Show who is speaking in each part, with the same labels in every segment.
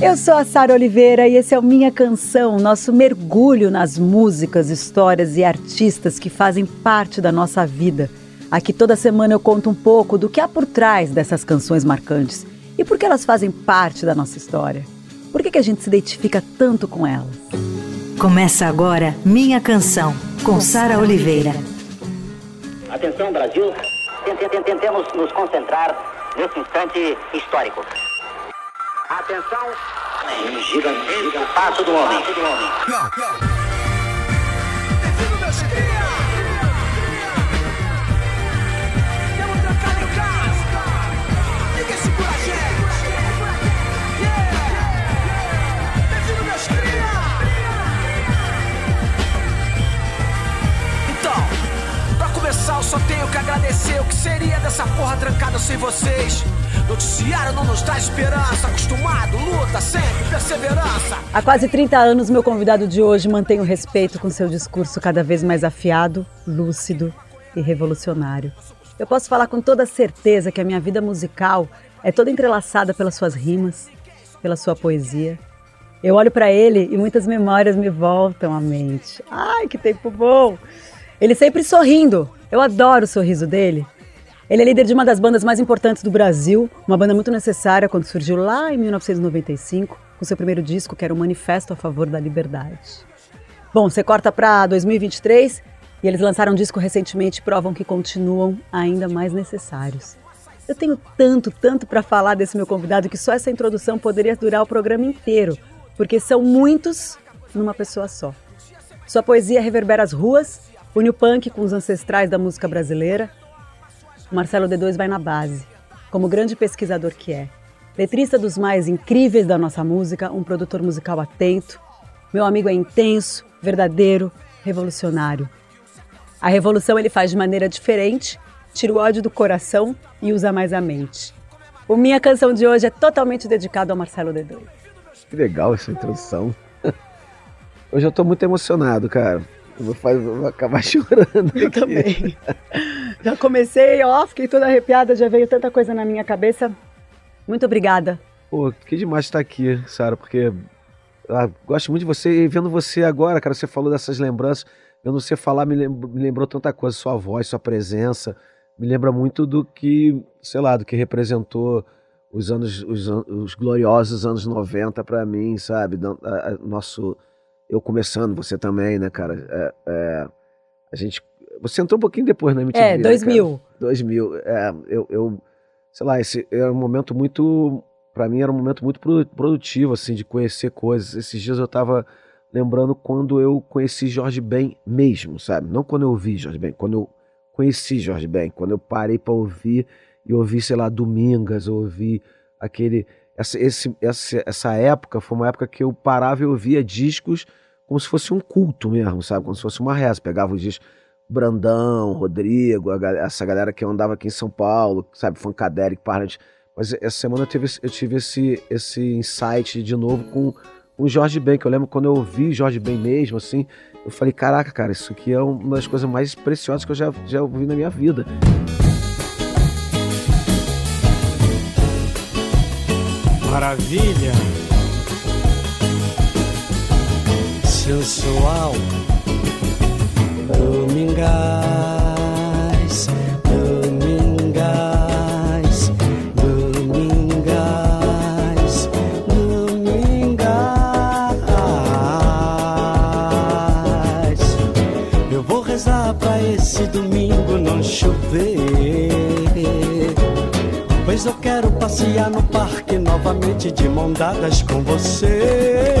Speaker 1: Eu sou a Sara Oliveira e esse é o Minha Canção, nosso mergulho nas músicas, histórias e artistas que fazem parte da nossa vida. Aqui toda semana eu conto um pouco do que há por trás dessas canções marcantes e por que elas fazem parte da nossa história. Por que, que a gente se identifica tanto com elas?
Speaker 2: Começa agora Minha Canção, com Sara Oliveira.
Speaker 3: Atenção, Brasil. Tentemos nos concentrar nesse instante histórico. Atenção, um gigantesco passo do homem.
Speaker 4: Só tenho que agradecer. O que seria dessa porra trancada sem vocês? Noticiário não nos dá esperança. Acostumado, luta sempre, perseverança.
Speaker 1: Há quase 30 anos, meu convidado de hoje mantém o respeito com seu discurso cada vez mais afiado, lúcido e revolucionário. Eu posso falar com toda certeza que a minha vida musical é toda entrelaçada pelas suas rimas, pela sua poesia. Eu olho para ele e muitas memórias me voltam à mente. Ai, que tempo bom! Ele sempre sorrindo. Eu adoro o sorriso dele. Ele é líder de uma das bandas mais importantes do Brasil, uma banda muito necessária quando surgiu lá em 1995, com seu primeiro disco, que era o Manifesto a Favor da Liberdade. Bom, você corta para 2023 e eles lançaram um disco recentemente e provam que continuam ainda mais necessários. Eu tenho tanto, tanto para falar desse meu convidado que só essa introdução poderia durar o programa inteiro, porque são muitos numa pessoa só. Sua poesia reverbera as ruas Une o punk com os ancestrais da música brasileira. O Marcelo D2 vai na base, como grande pesquisador que é. Letrista dos mais incríveis da nossa música, um produtor musical atento. Meu amigo é intenso, verdadeiro, revolucionário. A revolução ele faz de maneira diferente, tira o ódio do coração e usa mais a mente. O Minha Canção de hoje é totalmente dedicado ao Marcelo D2.
Speaker 5: Que legal essa introdução. Hoje eu estou muito emocionado, cara. Eu vou, fazer, vou acabar chorando.
Speaker 1: Eu
Speaker 5: aqui.
Speaker 1: também. Já comecei, ó, fiquei toda arrepiada, já veio tanta coisa na minha cabeça. Muito obrigada.
Speaker 5: Pô, que demais estar aqui, Sara, porque ah, gosto muito de você e vendo você agora, cara, você falou dessas lembranças, vendo você falar me, lembrou, me lembrou tanta coisa, sua voz, sua presença, me lembra muito do que, sei lá, do que representou os anos, os, os gloriosos anos 90 para mim, sabe? Nosso eu começando, você também, né, cara? É, é, a gente. Você entrou um pouquinho depois na MTV.
Speaker 1: É, 2000.
Speaker 5: Né, 2000. É, eu, eu. Sei lá, esse era um momento muito. Para mim era um momento muito produtivo, assim, de conhecer coisas. Esses dias eu tava lembrando quando eu conheci Jorge Ben mesmo, sabe? Não quando eu vi Jorge Ben, quando eu conheci Jorge Ben, quando eu parei para ouvir e ouvi, sei lá, Domingas, ouvi aquele essa, esse, essa, essa época foi uma época que eu parava e ouvia discos como se fosse um culto mesmo, sabe? Como se fosse uma reza. Pegava os discos Brandão, Rodrigo, essa galera que andava aqui em São Paulo, sabe? Funkadelic, Parlant. Mas essa semana eu tive, eu tive esse, esse insight de novo com o Jorge Ben, que eu lembro quando eu ouvi Jorge Ben mesmo, assim, eu falei, caraca, cara, isso aqui é uma das coisas mais preciosas que eu já, já ouvi na minha vida.
Speaker 6: Maravilha! Sensual Domingás Eu quero passear no parque novamente de mão dadas com você.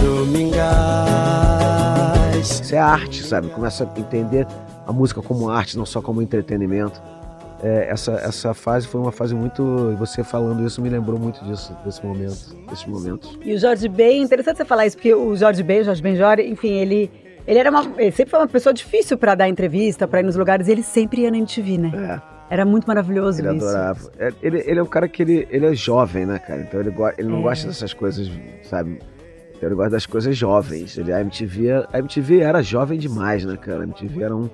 Speaker 6: Domingás.
Speaker 5: Isso é arte, sabe? Começa a entender a música como arte, não só como entretenimento. É, essa, essa fase foi uma fase muito. Você falando isso me lembrou muito disso, desse momento, desses momentos.
Speaker 1: E o Jorge Ben, interessante você falar isso, porque o Jorge Ben, o Jorge Benjor, enfim, ele. Ele, era uma, ele sempre foi uma pessoa difícil para dar entrevista, para ir nos lugares, e ele sempre ia na MTV, né?
Speaker 5: É.
Speaker 1: Era muito maravilhoso
Speaker 5: ele
Speaker 1: isso.
Speaker 5: adorava. É, ele, ele é um cara que ele, ele é jovem, né, cara? Então ele, ele não é. gosta dessas coisas, sabe? Então ele gosta das coisas jovens. Ele, a, MTV, a MTV era jovem demais, né, cara? A MTV era um,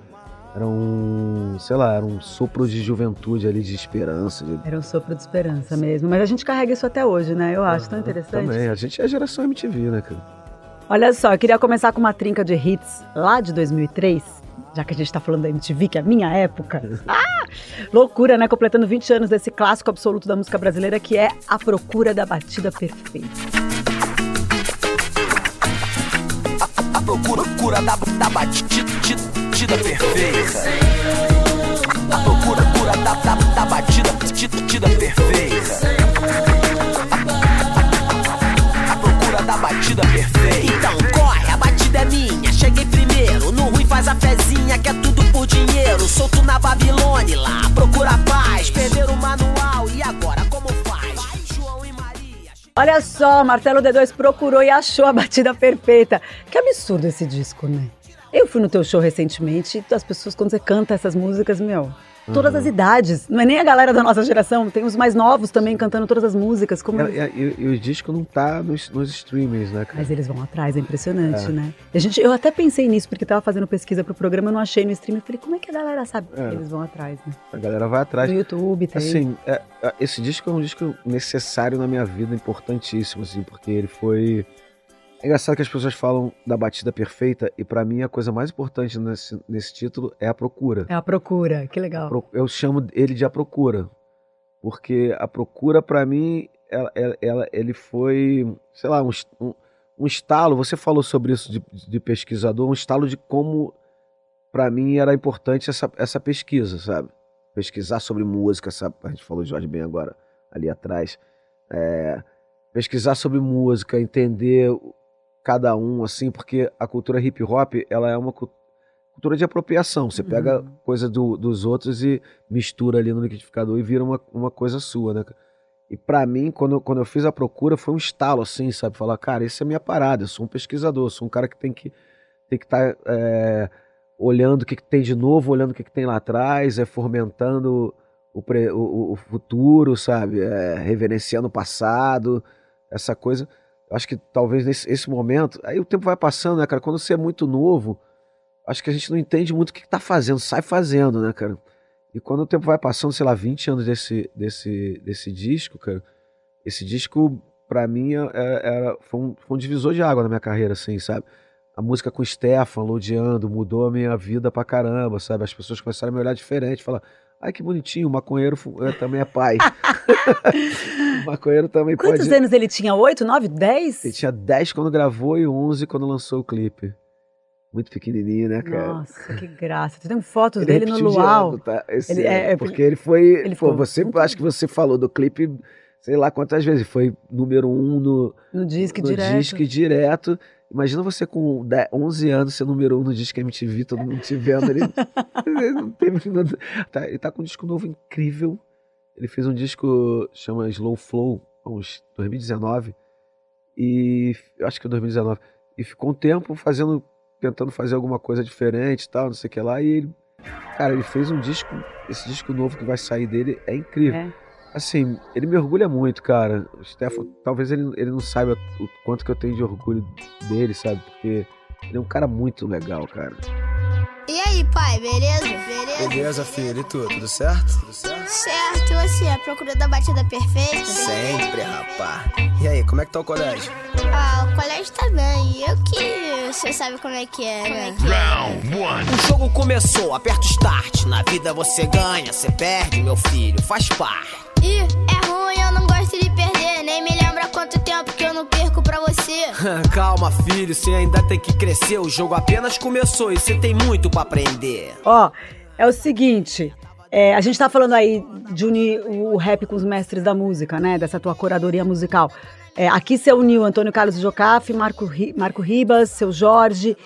Speaker 5: Era um, sei lá, era um sopro de juventude ali, de esperança. de-
Speaker 1: Era um sopro de esperança mesmo. Mas a gente carrega isso até hoje, né? Eu acho tão interessante.
Speaker 5: Também, a gente é a geração MTV, né, cara?
Speaker 1: Olha só, eu queria começar com uma trinca de hits lá de 2003, já que a gente tá falando da MTV, que é a minha época. Ah! Loucura, né? Completando 20 anos desse clássico absoluto da música brasileira, que é A Procura da Batida Perfeita.
Speaker 4: A procura cura da, da batida perfeita. A procura cura da, da, da batida batida perfeita. A procura da batida perfeita. Então corre, a batida é minha. Cheguei primeiro. No ruim faz a fezinha, que é tudo por dinheiro. Solto na Babilônia lá, procura paz. Perderam o manual e agora como faz? João e Maria.
Speaker 1: Olha só, Martelo D2 procurou e achou a batida perfeita. Que absurdo esse disco, né? Eu fui no teu show recentemente e as pessoas, quando você canta essas músicas, meu, todas as idades. Não é nem a galera da nossa geração, tem os mais novos também cantando todas as músicas. Como...
Speaker 5: E, e- e o disco não tá nos, nos streamings, né, cara?
Speaker 1: Mas eles vão atrás, é impressionante, né? E a gente, eu até pensei nisso, porque tava fazendo pesquisa pro programa, eu não achei no stream. Eu falei, como é que a galera sabe que
Speaker 5: É.
Speaker 1: eles vão atrás, né?
Speaker 5: A galera vai atrás.
Speaker 1: No YouTube tem.
Speaker 5: Assim, é- é- esse disco é um disco necessário na minha vida, importantíssimo, assim, porque ele foi. É engraçado que as pessoas falam da batida perfeita, e pra mim a coisa mais importante nesse, nesse título é a procura.
Speaker 1: É a procura, que legal.
Speaker 5: Eu chamo ele de a procura, porque a procura pra mim, ela, ela- ele foi, sei lá, um, um, estalo. Você falou sobre isso de, de pesquisador, um estalo de como pra mim era importante essa, essa pesquisa, sabe? Pesquisar sobre música, sabe? A gente falou de Jorge Ben agora ali atrás. É, pesquisar sobre música, entender cada um, assim, porque a cultura hip hop ela é uma cu- cultura de apropriação. Você pega
Speaker 1: Uhum.
Speaker 5: coisa do- dos outros e mistura ali no liquidificador e vira uma, uma coisa sua, né? E pra mim, quando eu, quando eu fiz a procura, foi um estalo, assim, sabe? Falar, cara, isso é minha parada, eu sou um pesquisador, sou um cara que tem que tem que estar olhando o que, que tem de novo, olhando o que, que tem lá atrás, é fomentando o, pre- o- o futuro, sabe? É, reverenciando o passado, essa coisa. Acho que talvez nesse esse momento, aí o tempo vai passando, né, cara? Quando você é muito novo, acho que a gente não entende muito o que, que tá fazendo, sai fazendo, né, cara? E quando o tempo vai passando, sei lá, 20 anos desse, desse, desse disco, cara, esse disco, pra mim, é- é- era, foi, um, foi um divisor de água na minha carreira, assim, sabe? A música com o Stefan, Lodeando, mudou a minha vida pra caramba, sabe? As pessoas começaram a me olhar diferente, falar, ai que bonitinho, o maconheiro é, também é pai. o maconheiro também
Speaker 1: Quantos
Speaker 5: pode...
Speaker 1: anos ele tinha? Oito, nove, dez?
Speaker 5: Ele tinha 10 quando gravou e 11 quando lançou o clipe. Muito pequenininho, né, cara?
Speaker 1: Nossa, que graça. Tu tem fotos
Speaker 5: Ele
Speaker 1: dele no
Speaker 5: repetiu de
Speaker 1: luau.
Speaker 5: ano, tá? Esse
Speaker 1: Ele- é, é,
Speaker 5: porque ele foi.
Speaker 1: ele
Speaker 5: pô, você,
Speaker 1: muito-
Speaker 5: acho que você falou do clipe, sei lá quantas vezes. Foi número um no,
Speaker 1: No disco
Speaker 5: no
Speaker 1: direto.
Speaker 5: disque direto. Imagina você com 10, 11 anos ser número um no disque MTV, todo mundo te vendo. Ele, ele não teve nada. Tá, ele tá com um disco novo incrível. Ele fez um disco chama Slow Flow, uns 2019. E eu acho que é 2019. E ficou um tempo fazendo, tentando fazer alguma coisa diferente e tal, não sei o que lá. E ele, cara, ele fez um disco. Esse disco novo que vai sair dele é incrível.
Speaker 1: É.
Speaker 5: Assim, ele mergulha muito, cara. O Stefan, talvez ele, ele não saiba o quanto que eu tenho de orgulho dele, sabe? Porque ele é um cara muito legal, cara.
Speaker 7: E aí, pai, beleza? Beleza?
Speaker 8: Beleza, filho, e tu? Tudo certo? Tudo certo?
Speaker 7: Certo, e você, a procura da batida perfeita?
Speaker 8: Sempre, rapá. E aí, como é que tá o colégio?
Speaker 7: Ah, o colégio tá bem. Eu que você sabe como é que é, né?
Speaker 4: O jogo começou, aperta o start. Na vida você ganha, você perde, meu filho, faz parte.
Speaker 7: Ih, é ruim, eu não gosto de perder. Nem me lembra quanto tempo que eu não perco pra você.
Speaker 4: Calma, filho, você ainda tem que crescer. O jogo apenas começou e você tem muito pra aprender.
Speaker 1: Ó, é o seguinte. é, a gente tá falando aí de unir o rap com os mestres da música, né? Dessa tua curadoria musical. É, aqui você uniu Antônio Carlos Jocafe, Marco, Ri- Marco Ribas, seu Jorge.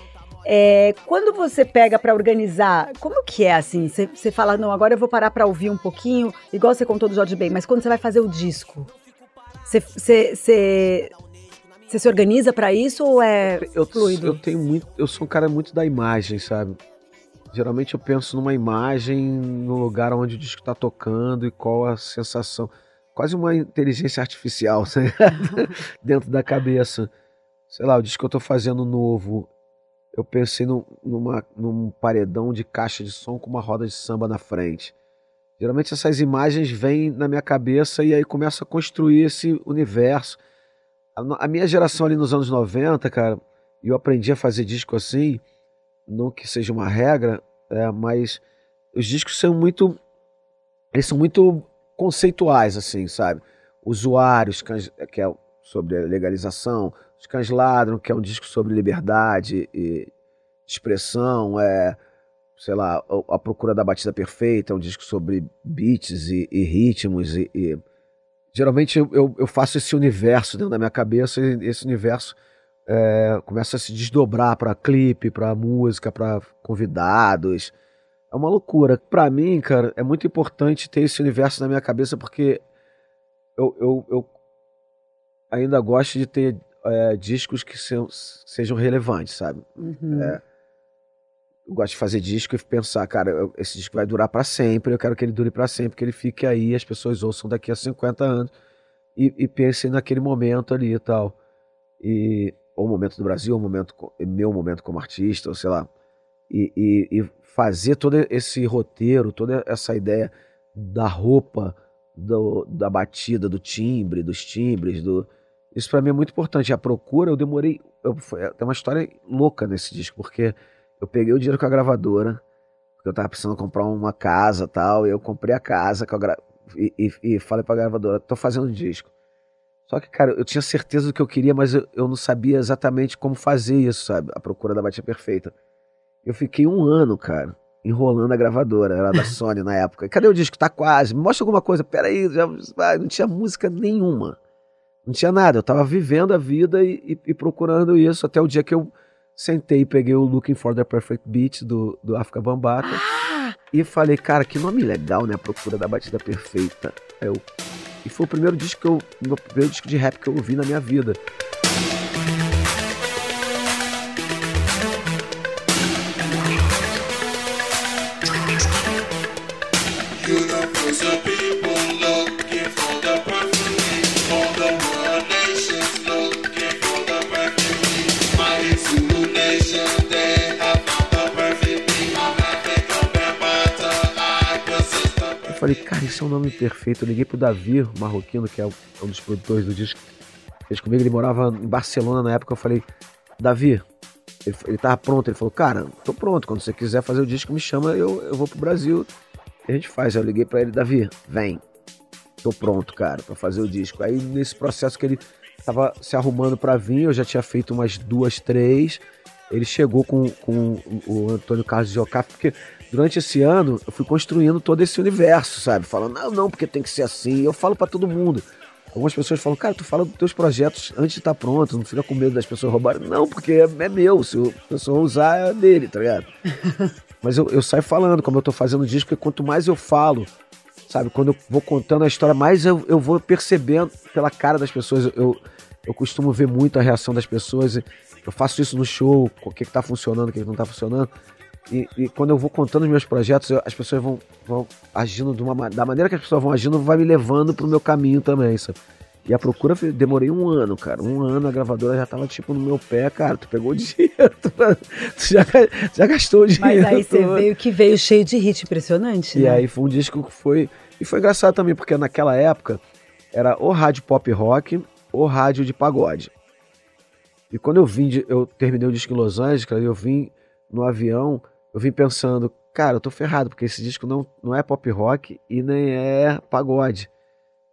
Speaker 1: É, quando você pega pra organizar, como que é assim? Você fala, não, agora eu vou parar pra ouvir um pouquinho, igual você contou do Jorge Ben, mas quando você vai fazer o disco, você- se organiza pra isso ou é
Speaker 5: Eu,
Speaker 1: fluido?
Speaker 5: eu tenho muito. Eu sou um cara muito da imagem, sabe? Geralmente eu penso numa imagem, no lugar onde o disco tá tocando e qual a sensação. Quase uma inteligência artificial, dentro da cabeça. Sei lá, o disco que eu tô fazendo novo. eu pensei num, numa, num paredão de caixa de som com uma roda de samba na frente. Geralmente essas imagens vêm na minha cabeça e aí começo a construir esse universo. A, a minha geração ali nos anos 90, cara, eu aprendi a fazer disco assim, não que seja uma regra, é, mas os discos são muito. Eles são muito conceituais, assim, sabe? Usuários, que é sobre legalização, Os Cães Ladram, que é um disco sobre liberdade e expressão, é, sei lá, A Procura da Batida Perfeita, é um disco sobre beats e, e ritmos e, e... geralmente eu, eu, faço esse universo dentro da minha cabeça e esse universo é, começa a se desdobrar para clipe, para música, para convidados. É uma loucura. Para mim, cara, é muito importante ter esse universo na minha cabeça porque eu, eu, eu ainda gosto de ter é, discos que sejam, sejam relevantes, sabe?
Speaker 1: Uhum.
Speaker 5: É, eu gosto de fazer disco e pensar, cara, esse disco vai durar para sempre, eu quero que ele dure para sempre, que ele fique aí, as pessoas ouçam daqui a 50 anos e, e pensem naquele momento ali e tal. E, ou o momento do Brasil, ou o momento, meu momento como artista, ou sei lá. E, e, e fazer todo esse roteiro, toda essa ideia da roupa, do, da batida, do timbre, dos timbres, do, isso para mim é muito importante. A procura, eu demorei. Eu, foi, tem uma história louca nesse disco, porque eu peguei o dinheiro com a gravadora, porque eu tava precisando comprar uma casa tal, e eu comprei a casa gra... e, e, e, falei pra gravadora: tô fazendo um disco. Só que, cara, eu tinha certeza do que eu queria, mas eu, eu não sabia exatamente como fazer isso, sabe? A procura da batida perfeita. Eu fiquei um ano, cara, enrolando a gravadora, era da Sony na época. Cadê o disco? Tá quase. Me mostra alguma coisa. Peraí, já... não tinha música nenhuma. Não tinha nada. Eu tava vivendo a vida e, e, e procurando isso até o dia que eu sentei e peguei o Looking for the Perfect Beat do, do África Bambata ah! e falei, cara, que nome legal, né? A Procura da Batida Perfeita. Eu, e foi o primeiro disco que eu, meu primeiro disco de rap que eu ouvi na minha vida. Falei, cara, isso é um nome perfeito. Eu liguei pro Davi, marroquino, que é um dos produtores do disco. Fez comigo, ele morava em Barcelona na época. Eu falei, Davi, ele, ele tava pronto. Ele falou, cara, tô pronto. Quando você quiser fazer o disco, me chama, eu, eu vou pro Brasil e a gente faz. Eu liguei para ele, Davi, vem. Tô pronto, cara, para fazer o disco. Aí nesse processo que ele tava se arrumando para vir, eu já tinha feito umas duas, três. Ele chegou com, com o Antônio Carlos Ocaf, porque durante esse ano eu fui construindo todo esse universo, sabe? Falando, não, não, porque tem que ser assim. Eu falo para todo mundo. Algumas pessoas falam, cara, tu fala dos teus projetos antes de estar tá pronto, não fica com medo das pessoas roubarem. Não, porque é, é meu, se a pessoa usar é dele, tá ligado? Mas eu, eu saio falando, como eu tô fazendo disco, porque quanto mais eu falo, sabe, quando eu vou contando a história, mais eu, eu vou percebendo pela cara das pessoas. Eu, eu costumo ver muito a reação das pessoas. Eu faço isso no show, o que, que tá funcionando, o que, que não tá funcionando. E, e, quando eu vou contando os meus projetos, eu, as pessoas vão, vão agindo de uma, da maneira que as pessoas vão agindo, vai me levando pro meu caminho também, sabe? E a procura, demorei um ano, cara. Um ano a gravadora já tava tipo no meu pé, cara. Tu pegou o dinheiro, tu, já, já gastou o dinheiro.
Speaker 1: Mas aí você veio que veio cheio de hit, impressionante.
Speaker 5: E
Speaker 1: né?
Speaker 5: aí foi um disco que foi. E foi engraçado também, porque naquela época era o rádio pop rock ou rádio de pagode. E quando eu vim, de, eu terminei o disco em Los Angeles, cara, eu vim no avião eu vim pensando, cara, eu tô ferrado, porque esse disco não, não é pop rock e nem é pagode.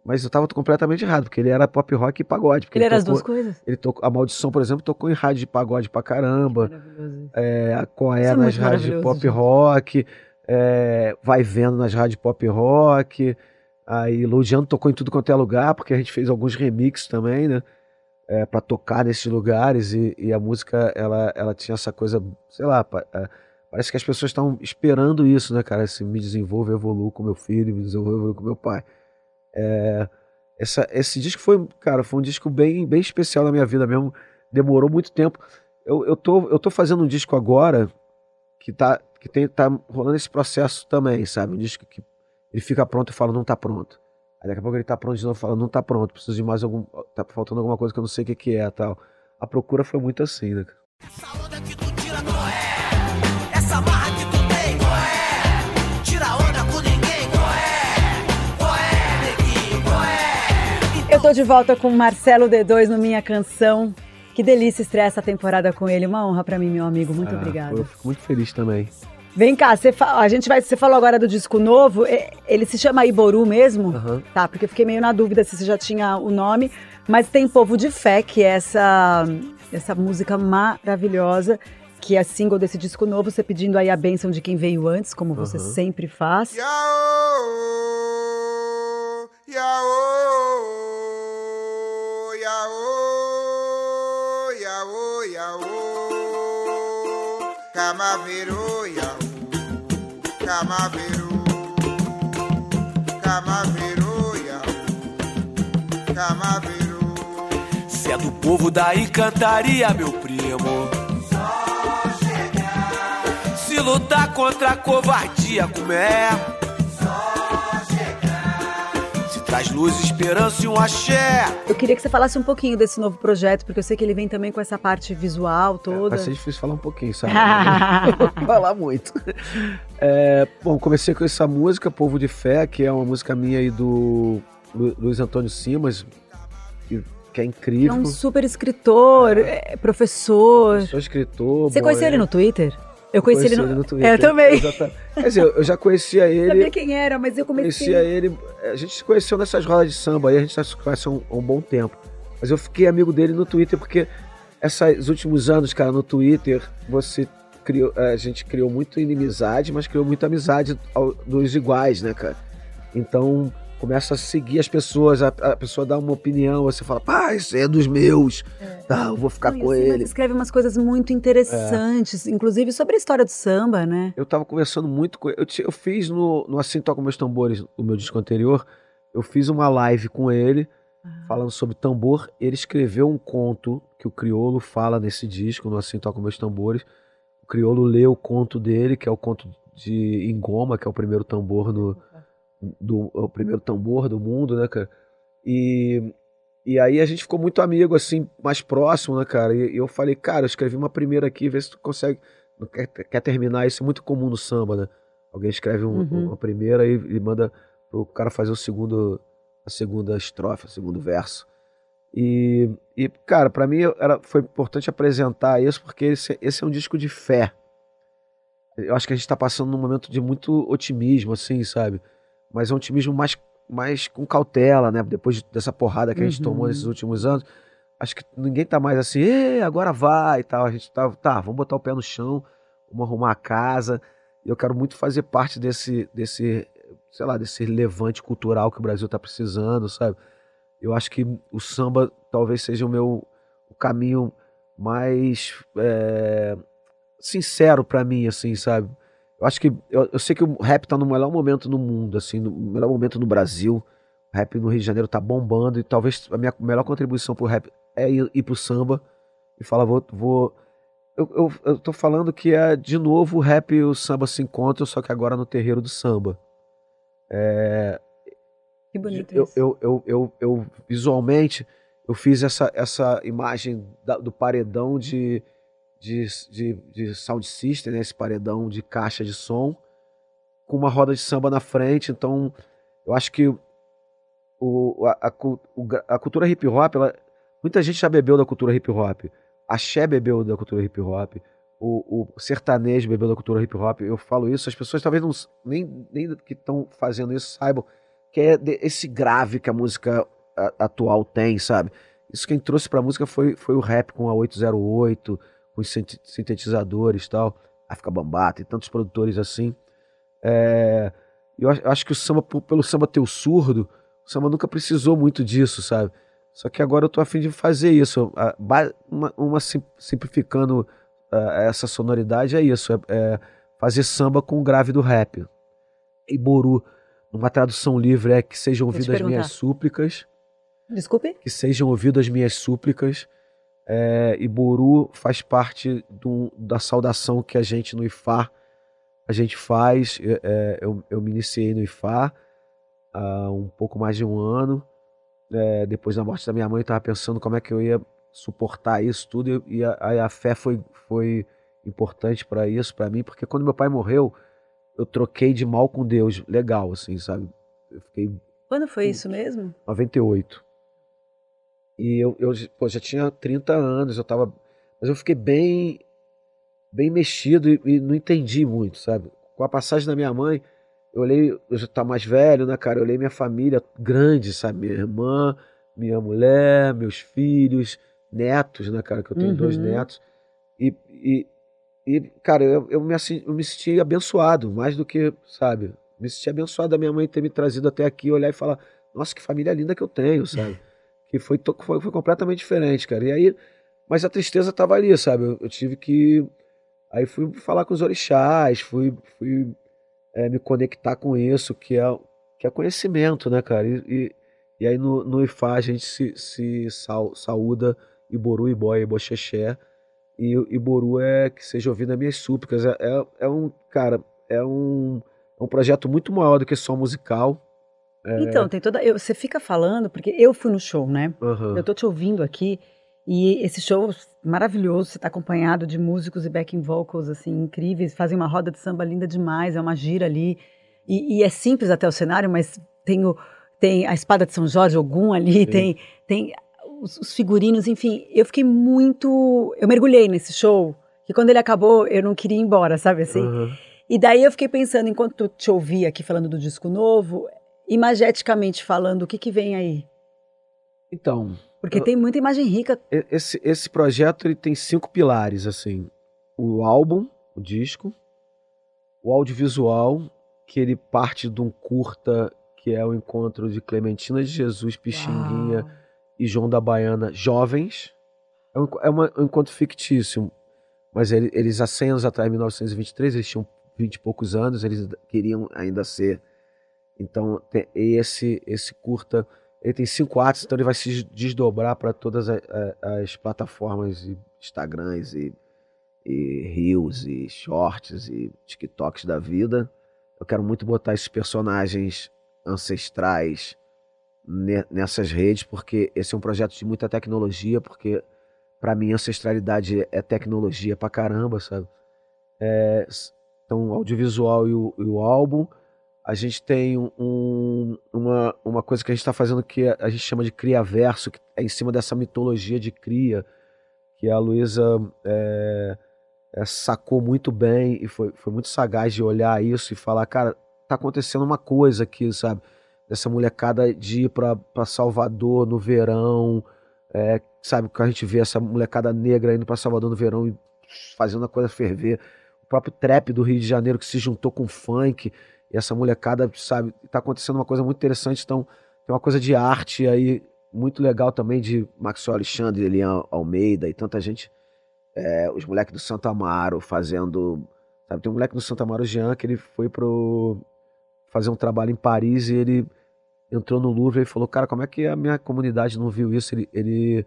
Speaker 5: Mas eu tava completamente errado, porque ele era pop rock e pagode.
Speaker 1: Ele, ele
Speaker 5: era
Speaker 1: tocou, as duas coisas?
Speaker 5: Ele tocou, a Maldição, por exemplo, tocou em rádio de pagode pra caramba. É, a Coé é nas rádios de pop rock. É, vai vendo nas rádios pop rock. Aí Ludiano tocou em tudo quanto é lugar, porque a gente fez alguns remixes também, né? É, para tocar nesses lugares e, e, a música ela, ela tinha essa coisa, sei lá, é, Parece que as pessoas estão esperando isso, né, cara? Se me desenvolvo, evoluo com meu filho, me desenvolvo, evoluo com meu pai. É, essa, esse disco foi, cara, foi um disco bem, bem especial na minha vida mesmo. Demorou muito tempo. Eu, eu, tô, eu tô fazendo um disco agora que tá, que tem, tá rolando esse processo também, sabe? Um disco que ele fica pronto e fala, não tá pronto. Aí daqui a pouco ele tá pronto de novo e fala, não tá pronto, preciso de mais algum. tá faltando alguma coisa que eu não sei o que, que é tal. A procura foi muito assim, né? Essa eu tô
Speaker 1: de volta com Marcelo D2 no Minha Canção. Que delícia estrear essa temporada com ele. Uma honra para mim, meu amigo. Muito
Speaker 5: ah,
Speaker 1: obrigado.
Speaker 5: Eu fico muito feliz também.
Speaker 1: Vem cá, você fa... a gente vai. Você falou agora do disco novo. Ele se chama Iboru mesmo,
Speaker 5: uhum.
Speaker 1: tá? Porque eu fiquei meio na dúvida se você já tinha o nome. Mas tem Povo de Fé, que é essa essa música maravilhosa que é single desse disco novo, você pedindo aí a bênção de quem veio antes, como você sempre faz.
Speaker 9: Yaô, yaô, yaô, yaô, yaô. Camaveiro, yaô, camaveiro, camaveiro, yaô, camaveiro.
Speaker 4: Cê é do povo da encantaria, meu primo. Lutar contra a covardia, como é? Se traz luz, esperança e um axé.
Speaker 1: Eu queria que você falasse um pouquinho desse novo projeto, porque eu sei que ele vem também com essa parte visual toda.
Speaker 5: Vai ser difícil falar um pouquinho, sabe? Falar muito. É, bom, comecei com essa música, Povo de Fé, que é uma música minha aí do Lu- Luiz Antônio Simas, que, que é
Speaker 1: É
Speaker 5: incrível.
Speaker 1: um super escritor, é, professor.
Speaker 5: Sou escritor.
Speaker 1: Você
Speaker 5: bom,
Speaker 1: conheceu
Speaker 5: é-
Speaker 1: ele no Twitter? Eu conheci, ele no,
Speaker 5: Twitter.
Speaker 1: É, eu também.
Speaker 5: Exatamente. Quer dizer, eu já conhecia ele.
Speaker 1: sabia quem era, mas eu comecei.
Speaker 5: Conhecia ele. A gente se conheceu nessas rodas de samba aí, a gente já se conhece há um, há um bom tempo. Mas eu fiquei amigo dele no Twitter porque esses últimos anos, cara, no Twitter, você criou. A gente criou muito inimizade, mas criou muita amizade ao- dos iguais, né, cara? Então começa a seguir as pessoas, a, a pessoa dá uma opinião, você fala, pá, esse é dos meus. Tá, eu vou ficar
Speaker 1: Não,
Speaker 5: com
Speaker 1: o Simas
Speaker 5: ele.
Speaker 1: escreve umas coisas muito interessantes, inclusive sobre a história do samba, né?
Speaker 5: Eu tava conversando muito com ele. Eu, fiz no, no Assim Toca Meus Tambores, no meu disco anterior, eu fiz uma live com ele, falando sobre tambor. Ele escreveu um conto que o Criolo fala nesse disco, no Assim Toca Meus Tambores. O Criolo lê o conto dele, que é o conto de Engoma, que é o primeiro tambor no, do, é o primeiro tambor do mundo, né, cara? E, e aí a gente ficou muito amigo, assim, mais próximo, né, cara? E, e eu falei, cara, eu escrevi uma primeira aqui, vê se tu consegue. Quer, quer terminar? Isso é muito comum no samba, né? Alguém escreve um-
Speaker 1: Uhum.
Speaker 5: uma primeira e, e manda pro cara fazer o segundo, a segunda estrofe, o segundo verso. E, e cara, pra mim era, foi importante apresentar isso porque esse, esse é um disco de fé. Eu acho que a gente tá passando num momento de muito otimismo, assim, sabe? Mas é um otimismo mais, mais com cautela, né? Depois dessa porrada que a gente
Speaker 1: Uhum.
Speaker 5: tomou nesses últimos anos. Acho que ninguém tá mais assim, "Ê, agora vai e tal. A gente tá, tá, vamos botar o pé no chão, vamos arrumar a casa. E eu quero muito fazer parte desse, desse, sei lá, desse levante cultural que o Brasil tá precisando, sabe? Eu acho que o samba talvez seja o meu o caminho mais é, sincero pra mim, assim, sabe? Eu acho que eu, eu sei que o rap tá no melhor momento no mundo, assim, no melhor momento no Brasil. O rap no Rio de Janeiro tá bombando e talvez a minha melhor contribuição pro rap é ir, ir pro samba e falar, vou. vou eu, eu, eu tô falando que é de novo o rap e o samba se encontram, só que agora no terreiro do samba. É,
Speaker 1: Que bonito
Speaker 5: eu,
Speaker 1: isso.
Speaker 5: eu, eu, eu, eu, visualmente eu fiz essa, essa imagem da- do paredão de, de, de, de sound system, né? esse paredão de caixa de som, com uma roda de samba na frente. Então, eu acho que o, a, a, a cultura hip hop, ela, muita gente já bebeu da cultura hip hop. Axé bebeu da cultura hip hop. O, o sertanejo bebeu da cultura hip hop. Eu falo isso, as pessoas talvez não, nem, nem que estão fazendo isso saibam que é esse grave que a música atual tem, sabe? Isso quem trouxe pra música foi, foi o rap com a 808, com os sinte- sintetizadores e tal, África Bambata e tantos produtores assim. É, eu acho- que o samba, pelo samba ter o surdo, o samba nunca precisou muito disso, sabe? Só que agora eu tô afim de fazer isso. Uma, uma sim- simplificando essa sonoridade é isso, é, é fazer samba com o grave do rap. E Boru, numa tradução livre, é que sejam ouvidas minhas súplicas
Speaker 1: Desculpe?
Speaker 5: que sejam ouvidas as minhas súplicas. É, Boru faz parte do- da saudação que a gente no IFAR a gente faz. É, eu, eu me iniciei no IFAR há um pouco mais de um ano. É, depois da morte da minha mãe, eu estava pensando como é que eu ia suportar isso tudo. E, a, a fé foi, foi importante para isso, para mim, porque quando meu pai morreu, eu troquei de mal com Deus. Legal, assim, sabe? Eu fiquei
Speaker 1: Quando foi isso mesmo?
Speaker 5: 98. E eu, eu pô, já tinha 30 anos, eu tava. Mas eu fiquei bem. bem mexido e, e não entendi muito, sabe? Com a passagem da minha mãe, eu olhei, eu já tá mais velho, né, cara? Eu olhei minha família grande, sabe? Minha irmã, minha mulher, meus filhos, netos, né, cara? Que eu tenho dois
Speaker 1: Uhum.
Speaker 5: netos. E, e, e, cara, eu, eu, me, eu me senti abençoado, mais do que, sabe? Me senti abençoado da minha mãe ter me trazido até aqui, olhar e falar, nossa, que família linda que eu tenho, sabe? Que foi, foi, foi completamente diferente, cara. E aí, mas a tristeza tava ali, sabe? Eu, eu tive que. Aí fui falar com os orixás, fui, fui é, me conectar com isso, que é, que é conhecimento, né, cara? E, e, e aí no, no Ifá a gente se, se sau- saúda Iboru, Ibói, Iboxexé. E Iboru é que seja ouvido as minhas súplicas. É, é, é um, cara, é um, é um projeto muito maior do que só musical. É,
Speaker 1: Então, tem toda. eu- você fica falando, porque eu fui no show, né?
Speaker 5: aham.
Speaker 1: Eu tô te ouvindo aqui e esse show maravilhoso, você tá acompanhado de músicos e backing vocals assim incríveis, fazem uma roda de samba linda demais, é uma gira ali. E, e é simples até o cenário, mas tem, o, tem a espada de São Jorge, Ogum ali,
Speaker 5: Sim.
Speaker 1: tem, tem os, os figurinos, enfim. Eu fiquei muito. Eu mergulhei nesse show, que quando ele acabou eu não queria ir embora, sabe assim?
Speaker 5: aham.
Speaker 1: E daí eu fiquei pensando, enquanto te ouvi aqui falando do disco novo, imageticamente falando, o que que vem aí?
Speaker 5: Então,
Speaker 1: Porque
Speaker 5: Eu-
Speaker 1: tem muita imagem rica.
Speaker 5: Esse, esse projeto ele tem cinco pilares, assim. O álbum, o disco, o audiovisual, que ele parte de um curta que é o encontro de Clementina de Jesus, Pixinguinha
Speaker 1: Uau.
Speaker 5: e João da Baiana, jovens. É um, é uma- um encontro fictício, mas ele- eles há 100 anos atrás, em 1923, eles tinham 20 e poucos anos, eles queriam ainda ser. Então, esse, esse curta ele tem cinco atos, então ele vai se desdobrar para todas a- a- as plataformas e Instagrams e, e Reels e Shorts e TikToks da vida. Eu quero muito botar esses personagens ancestrais ne- nessas redes, porque esse é um projeto de muita tecnologia, porque para mim ancestralidade é tecnologia pra caramba, sabe? É, então, audiovisual e o, e o álbum. A gente tem um- uma, uma coisa que a gente está fazendo que a gente chama de Criaverso, que é em cima dessa mitologia de cria, que a Luísa é, é, sacou muito bem e foi, foi muito sagaz de olhar isso e falar, cara, tá acontecendo uma coisa aqui, sabe? Dessa molecada de ir para Salvador no verão, é, sabe? Que a gente vê essa molecada negra indo para Salvador no verão e fazendo a coisa ferver. O próprio trap do Rio de Janeiro que se juntou com o funk. E essa molecada, sabe, tá acontecendo uma coisa muito interessante. Então, tem uma coisa de arte aí muito legal também de Maxwell Alexandre, Elian Almeida e tanta gente. é, os moleques do Santa Amaro fazendo. Sabe, tem um moleque do Santa Amaro, Jean, que ele foi pro. fazer um trabalho em Paris e ele entrou no Louvre e falou: Cara, como é que a minha comunidade não viu isso? Ele, ele,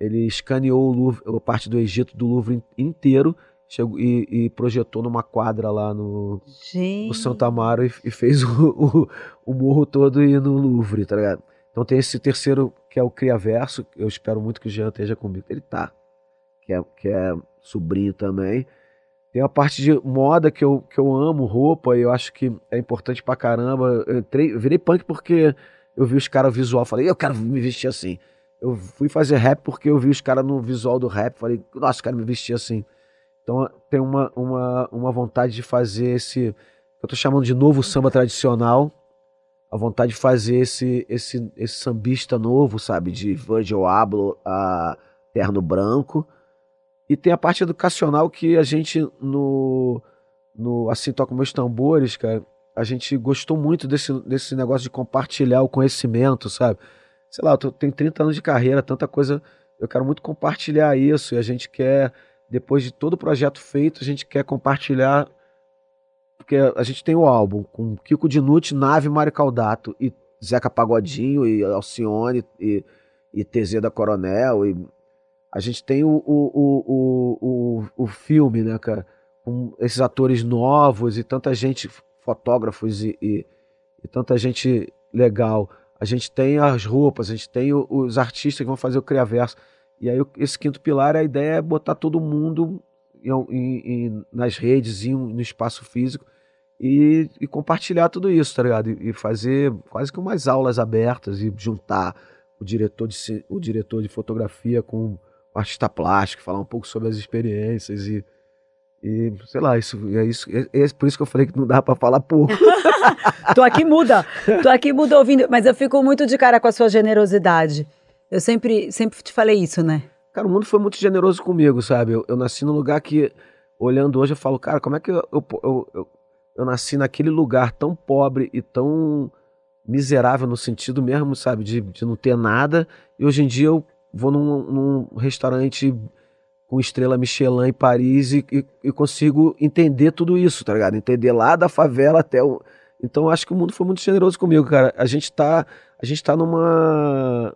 Speaker 5: ele escaneou o Louvre, a parte do Egito do Louvre inteiro chegou, e, e projetou numa quadra lá no,
Speaker 1: Gente.
Speaker 5: no Santa Amaro e, e fez o, o, o morro todo e no Louvre, tá ligado? Então tem esse terceiro que é o Criaverso, eu espero muito que o Jean esteja comigo. Ele tá, que é, que é sobrinho também. Tem a parte de moda que eu, que eu amo, roupa, e eu acho que é importante pra caramba. Eu, entrei, virei punk porque eu vi os caras visual, falei, eu quero me vestir assim. Eu fui fazer rap porque eu vi os caras no visual do rap, falei, nossa, eu quero me vestir assim. Então tem uma, uma, uma vontade de fazer esse. Eu tô chamando de novo samba tradicional. A vontade de fazer esse, esse, esse sambista novo, sabe? De Virgil Abloh a Terno Branco. E tem a parte educacional que a gente, no, no Assim Toca Meus Tambores, cara, a gente gostou muito desse, desse negócio de compartilhar o conhecimento, sabe? Sei lá, eu tô, tenho 30 anos de carreira, tanta coisa. Eu quero muito compartilhar isso e a gente quer depois de todo o projeto feito, a gente quer compartilhar. Porque a gente tem o álbum com Kiko Dinucci, Nave, Mário Caldato e Zeca Pagodinho e Alcione e, e TZ da Coronel. E a gente tem o, o, o, o, o, filme, né, cara? Com esses atores novos e tanta gente, fotógrafos e, e, e tanta gente legal. A gente tem as roupas, a gente tem os artistas que vão fazer o Criaverso. E aí esse quinto pilar, a ideia é botar todo mundo em- em- em- nas redes, em no espaço físico e, e compartilhar tudo isso, tá ligado? E, e fazer quase que umas aulas abertas e juntar o diretor de, o diretor de fotografia com o artista plástico, falar um pouco sobre as experiências e, e sei lá, isso, é, isso, é, é por isso que eu falei que não dá pra falar pouco.
Speaker 1: Tô aqui muda. Tô aqui muda ouvindo, mas eu fico muito de cara com a sua generosidade. Eu sempre, sempre te falei isso, né?
Speaker 5: Cara, o mundo foi muito generoso comigo, sabe? Eu, eu nasci num lugar que, olhando hoje, eu falo, cara, como é que eu, eu, eu, eu, eu nasci naquele lugar tão pobre e tão miserável no sentido mesmo, sabe? De, de não ter nada. E hoje em dia eu vou num, num restaurante com estrela Michelin em Paris e, e, e consigo entender tudo isso, tá ligado? Entender lá da favela até o. Então acho que o mundo foi muito generoso comigo, cara. A gente tá, a gente tá numa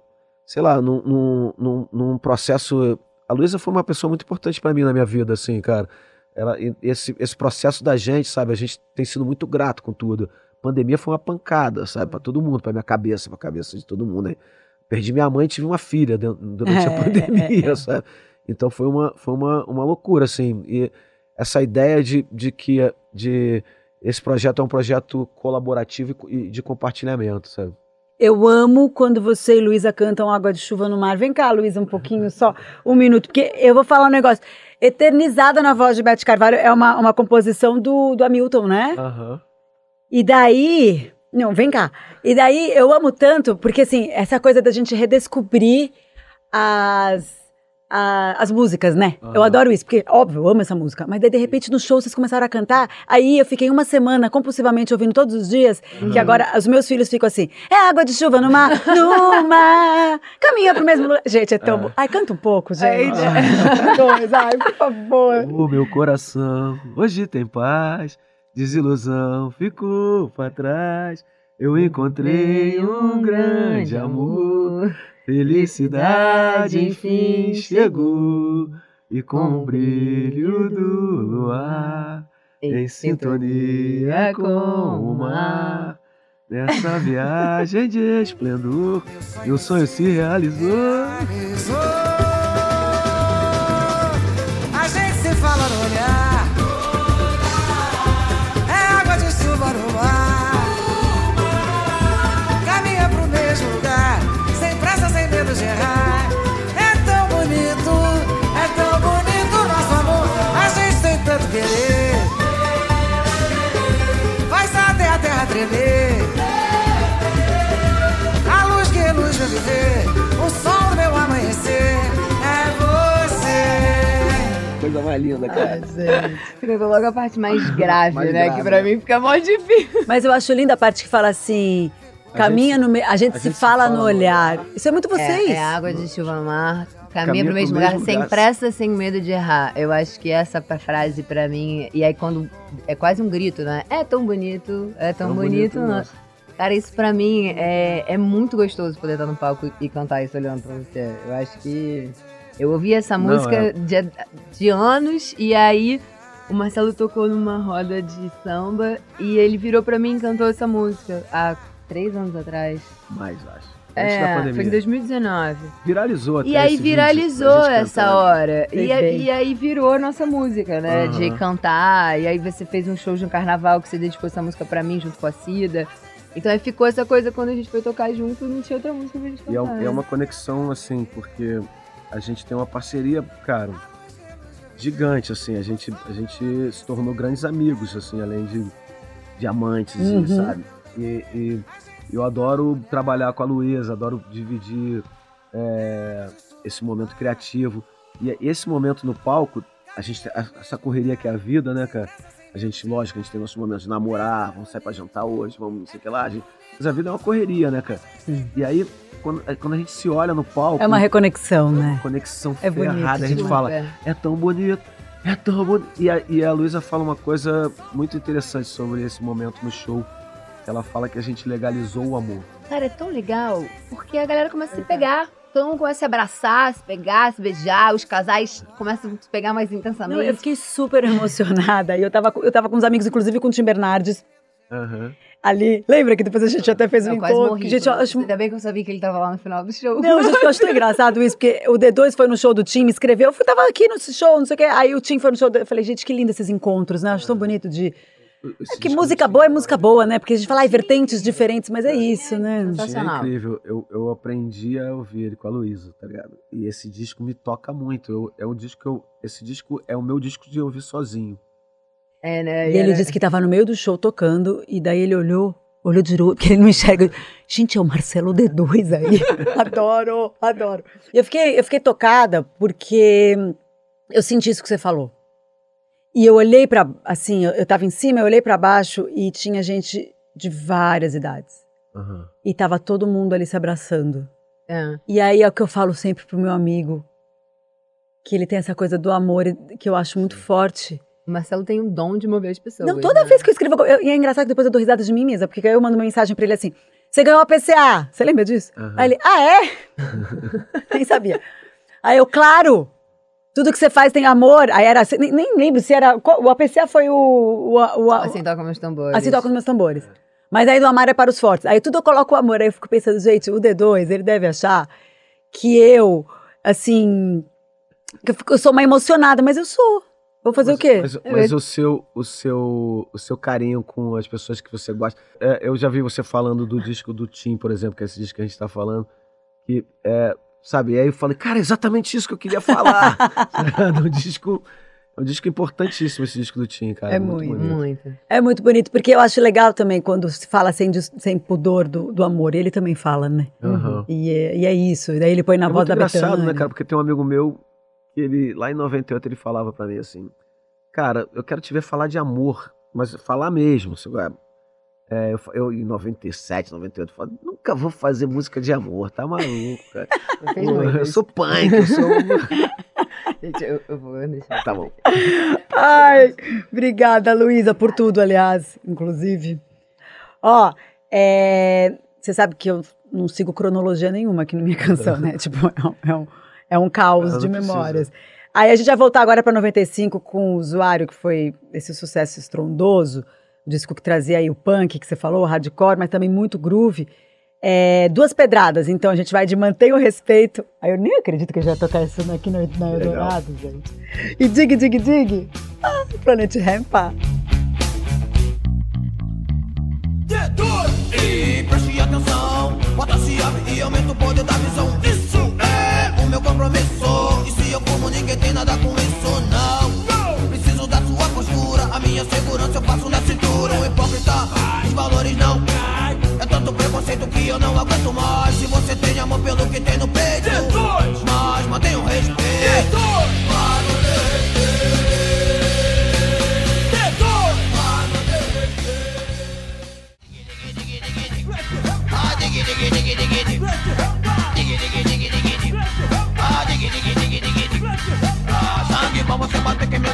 Speaker 5: sei lá, num, num, num, num processo. A Luísa foi uma pessoa muito importante para mim na minha vida, assim, cara. Ela, esse, esse processo da gente, sabe? A gente tem sido muito grato com tudo. A pandemia foi uma pancada, sabe? Para todo mundo, para minha cabeça, para cabeça de todo mundo. aí. Perdi minha mãe e tive uma filha durante a pandemia, sabe? Então foi uma, foi uma, uma loucura, assim. E essa ideia de, de que de, esse projeto é um projeto colaborativo co- e de compartilhamento, sabe?
Speaker 1: Eu amo quando você e Luísa cantam Água de Chuva no Mar. Vem cá, Luísa, um pouquinho só, um minuto, porque eu vou falar um negócio. Eternizada na voz de Beth Carvalho é uma, uma composição do, do Hamilton, né?
Speaker 5: Aham.
Speaker 1: E daí. Não, vem cá. E daí eu amo tanto, porque assim, essa coisa da gente redescobrir as. A- as músicas, né? Eu
Speaker 5: Aham.
Speaker 1: adoro isso, porque, óbvio, eu amo essa música. Mas daí, de repente, no show, vocês começaram a cantar. Aí eu fiquei uma semana compulsivamente ouvindo todos os dias. Que agora os meus filhos ficam assim: é água de chuva no mar, no mar, caminha pro mesmo lugar. Gente, é tão bom. Ai, canta um pouco, gente. Dois, ai, por favor.
Speaker 5: O meu coração hoje tem paz, desilusão ficou pra trás. Eu encontrei um grande amor, felicidade enfim chegou. E com o brilho do luar, em sintonia com o mar. Nessa viagem de esplendor, meu sonho se realizou.
Speaker 10: Tremer. A luz que luz vai viver. O sol do meu amanhecer. É você.
Speaker 5: Coisa mais linda, cara.
Speaker 11: Fica logo a parte mais grave,
Speaker 5: Mais
Speaker 11: né?
Speaker 5: grave,
Speaker 11: que pra
Speaker 5: né?
Speaker 11: mim fica mó difícil.
Speaker 1: Mas eu acho linda a parte que fala assim. Caminha no meio. A gente
Speaker 5: a
Speaker 1: se
Speaker 5: gente se
Speaker 1: fala
Speaker 5: fala
Speaker 1: no olhar. Isso é muito vocês.
Speaker 11: É, é água de chuva no mar. Caminha,
Speaker 5: Caminha
Speaker 11: pro
Speaker 5: pro
Speaker 11: mesmo
Speaker 5: mesmo
Speaker 11: lugar, sem
Speaker 5: lugar.
Speaker 11: pressa, sem medo de errar. Eu acho que essa frase pra mim. E aí quando. É quase um grito, né? É tão bonito, é tão,
Speaker 5: Tão
Speaker 11: bonito.
Speaker 5: bonito,
Speaker 11: não.
Speaker 5: nossa.
Speaker 11: Cara, isso pra mim é, é muito gostoso poder estar no palco e cantar isso olhando pra você. Eu acho que. Eu ouvi essa
Speaker 5: Não,
Speaker 11: música
Speaker 5: é.
Speaker 11: de, de anos e aí o Marcelo tocou numa roda de samba e ele virou pra mim e cantou essa música há três anos atrás.
Speaker 5: Mais, acho. Antes da
Speaker 11: É,
Speaker 5: pandemia.
Speaker 11: foi em 2019.
Speaker 5: Viralizou até
Speaker 11: E aí viralizou
Speaker 5: da
Speaker 11: essa
Speaker 5: cantando.
Speaker 11: hora. E, a- e aí virou a nossa música, né?
Speaker 5: Aham.
Speaker 11: De cantar. E aí você fez um show de um carnaval que você dedicou essa música pra mim junto com a Cida. Então aí ficou essa coisa quando a gente foi tocar junto, não tinha outra música pra gente
Speaker 5: E é,
Speaker 11: cantar.
Speaker 5: um- é uma conexão, assim, porque a gente tem uma parceria, cara, gigante, assim. A gente, a gente se tornou grandes amigos, assim, além de diamantes,
Speaker 1: Uhum.
Speaker 5: sabe? E, e eu adoro trabalhar com a Luísa, adoro dividir é, esse momento criativo. E esse momento no palco, a gente, essa correria que é a vida, né, cara? A gente, lógico, a gente tem nossos momentos de namorar, vamos sair pra jantar hoje, vamos não sei o que lá. a gente- mas a vida é uma correria, né, cara?
Speaker 1: Sim.
Speaker 5: E aí, quando, quando a gente se olha no palco.
Speaker 1: É uma reconexão, né?
Speaker 5: Conexão
Speaker 1: É bonito
Speaker 5: ferrada. A gente fala, é tão bonito, é tão bonito. E a, e a Luísa fala uma coisa muito interessante sobre esse momento no show. Ela fala que a gente legalizou o amor.
Speaker 11: Cara, é tão legal, porque a galera começa a se pegar. Todo mundo começa a se abraçar, se pegar, se beijar, os casais começam a se pegar mais
Speaker 1: Não,
Speaker 11: intensamente.
Speaker 1: eu fiquei super emocionada. E eu tava, com- eu tava com uns amigos, inclusive com o Tim Bernardes,
Speaker 5: Aham.
Speaker 1: ali. Lembra que depois a gente até fez um
Speaker 11: eu quase
Speaker 1: encontro?
Speaker 11: morri.
Speaker 1: gente, eu acho
Speaker 11: Ainda bem que eu sabia que ele tava lá no final do show.
Speaker 1: Não, gente, eu acho tão engraçado isso, porque o D2 foi no show do Tim, me escreveu, eu fui- tava aqui no show, não sei o quê. Aí o Tim foi no show, do- eu falei, gente, que lindo esses encontros, né? Eu Acho tão bonito de É que
Speaker 5: disco
Speaker 1: música boa é música boa, né? Porque a gente fala, ai, vertentes diferentes, mas é isso, né?
Speaker 5: do Tim é incrível. Eu, eu aprendi a ouvir ele com a Luísa, tá ligado? E esse disco me toca muito. Eu, é um disco que eu. Esse disco é o meu disco de ouvir sozinho.
Speaker 11: É, né?
Speaker 1: E ele disse que tava no meio do show tocando, e daí ele olhou, olhou de novo, porque ele não enxerga. Gente, é o Marcelo D2 aí. adoro, adoro. E eu fiquei, eu fiquei tocada porque eu senti isso que você falou. E eu olhei pra, assim, eu, eu tava em cima, eu olhei pra baixo e tinha gente de várias idades.
Speaker 5: Aham.
Speaker 1: E tava todo mundo ali se abraçando.
Speaker 11: É.
Speaker 1: E aí é o que eu falo sempre pro meu amigo, que ele tem essa coisa do amor que eu acho muito forte.
Speaker 11: O Marcelo tem um dom de mover as pessoas.
Speaker 1: Não, toda
Speaker 11: né?
Speaker 1: vez que eu escrevo, eu- e é engraçado que depois eu dou risada de mim mesma, porque aí eu mando uma mensagem pra ele assim: Você ganhou a PCA. Você lembra disso?
Speaker 5: Aham.
Speaker 1: Aí ele, ah, é? nem sabia. Aí eu, claro, tudo que você faz tem amor. Aí era, assim, nem, nem lembro se era. qual- O APCA foi o. o, o,
Speaker 11: Assim toca meus tambores.
Speaker 1: Assim toca os meus tambores. Mas aí do amar é para os fortes. Aí tudo eu coloco o amor. Aí eu fico pensando, gente, o D2, ele deve achar que eu, assim. que eu, fico- eu sou uma emocionada, mas eu sou. Vou fazer o quê?
Speaker 5: Mas, mas o seu, o seu, o seu carinho com as pessoas que você gosta. É, eu já vi você falando do disco do Tim, por exemplo, que é esse disco que a gente tá falando. Que é, sabe? E aí eu falei, cara, é exatamente isso que eu queria falar. é um disco, é um disco importantíssimo esse disco do Tim, cara.
Speaker 1: É muito,
Speaker 5: bonito.
Speaker 11: Muito.
Speaker 1: É muito bonito, porque eu acho legal também quando se fala sem, sem pudor do, do amor. Ele também fala, né?
Speaker 5: Aham.
Speaker 1: E, é, e é isso. E daí ele põe na
Speaker 5: é
Speaker 1: voz da
Speaker 5: engraçado,
Speaker 1: Bethânia.
Speaker 5: né, cara? Porque tem um amigo meu ele, lá em 98, ele falava pra mim assim: Cara, eu quero te ver falar de amor, mas falar mesmo. assim, é, eu, eu, em 97, 98, eu falo, nunca vou fazer música de amor, tá maluco, cara. eu
Speaker 11: muitas.
Speaker 5: sou punk, eu sou.
Speaker 11: Gente, eu, eu vou deixar.
Speaker 5: tá bom.
Speaker 1: Ai, obrigada, Luísa, por tudo, aliás, inclusive. Ó, é, você sabe que eu não sigo cronologia nenhuma aqui na minha canção, né? tipo, é um, é um, é um caos
Speaker 5: Não
Speaker 1: de memórias. Aí a gente vai voltar agora para 95 com o Usuário, que foi esse sucesso estrondoso, disco que trazia aí o punk, que você falou, o hardcore, mas também muito groove. É, duas pedradas, então a gente vai de Mantenha o Respeito. Aí eu nem acredito que eu já tocar isso aqui na, na. Eldorado, gente. E Dig Dig Dig, ah, Planet Rampa.
Speaker 4: E preste atenção, bota-se abre e aumenta o poder da visão. Isso é o meu compromisso. E se eu fumo, ninguém tem nada com Os valores não. É tanto preconceito que eu não aguento mais. Se você tem amor pelo que tem no peito, mas mantenha o respeito. Sangue bom você pode ter que me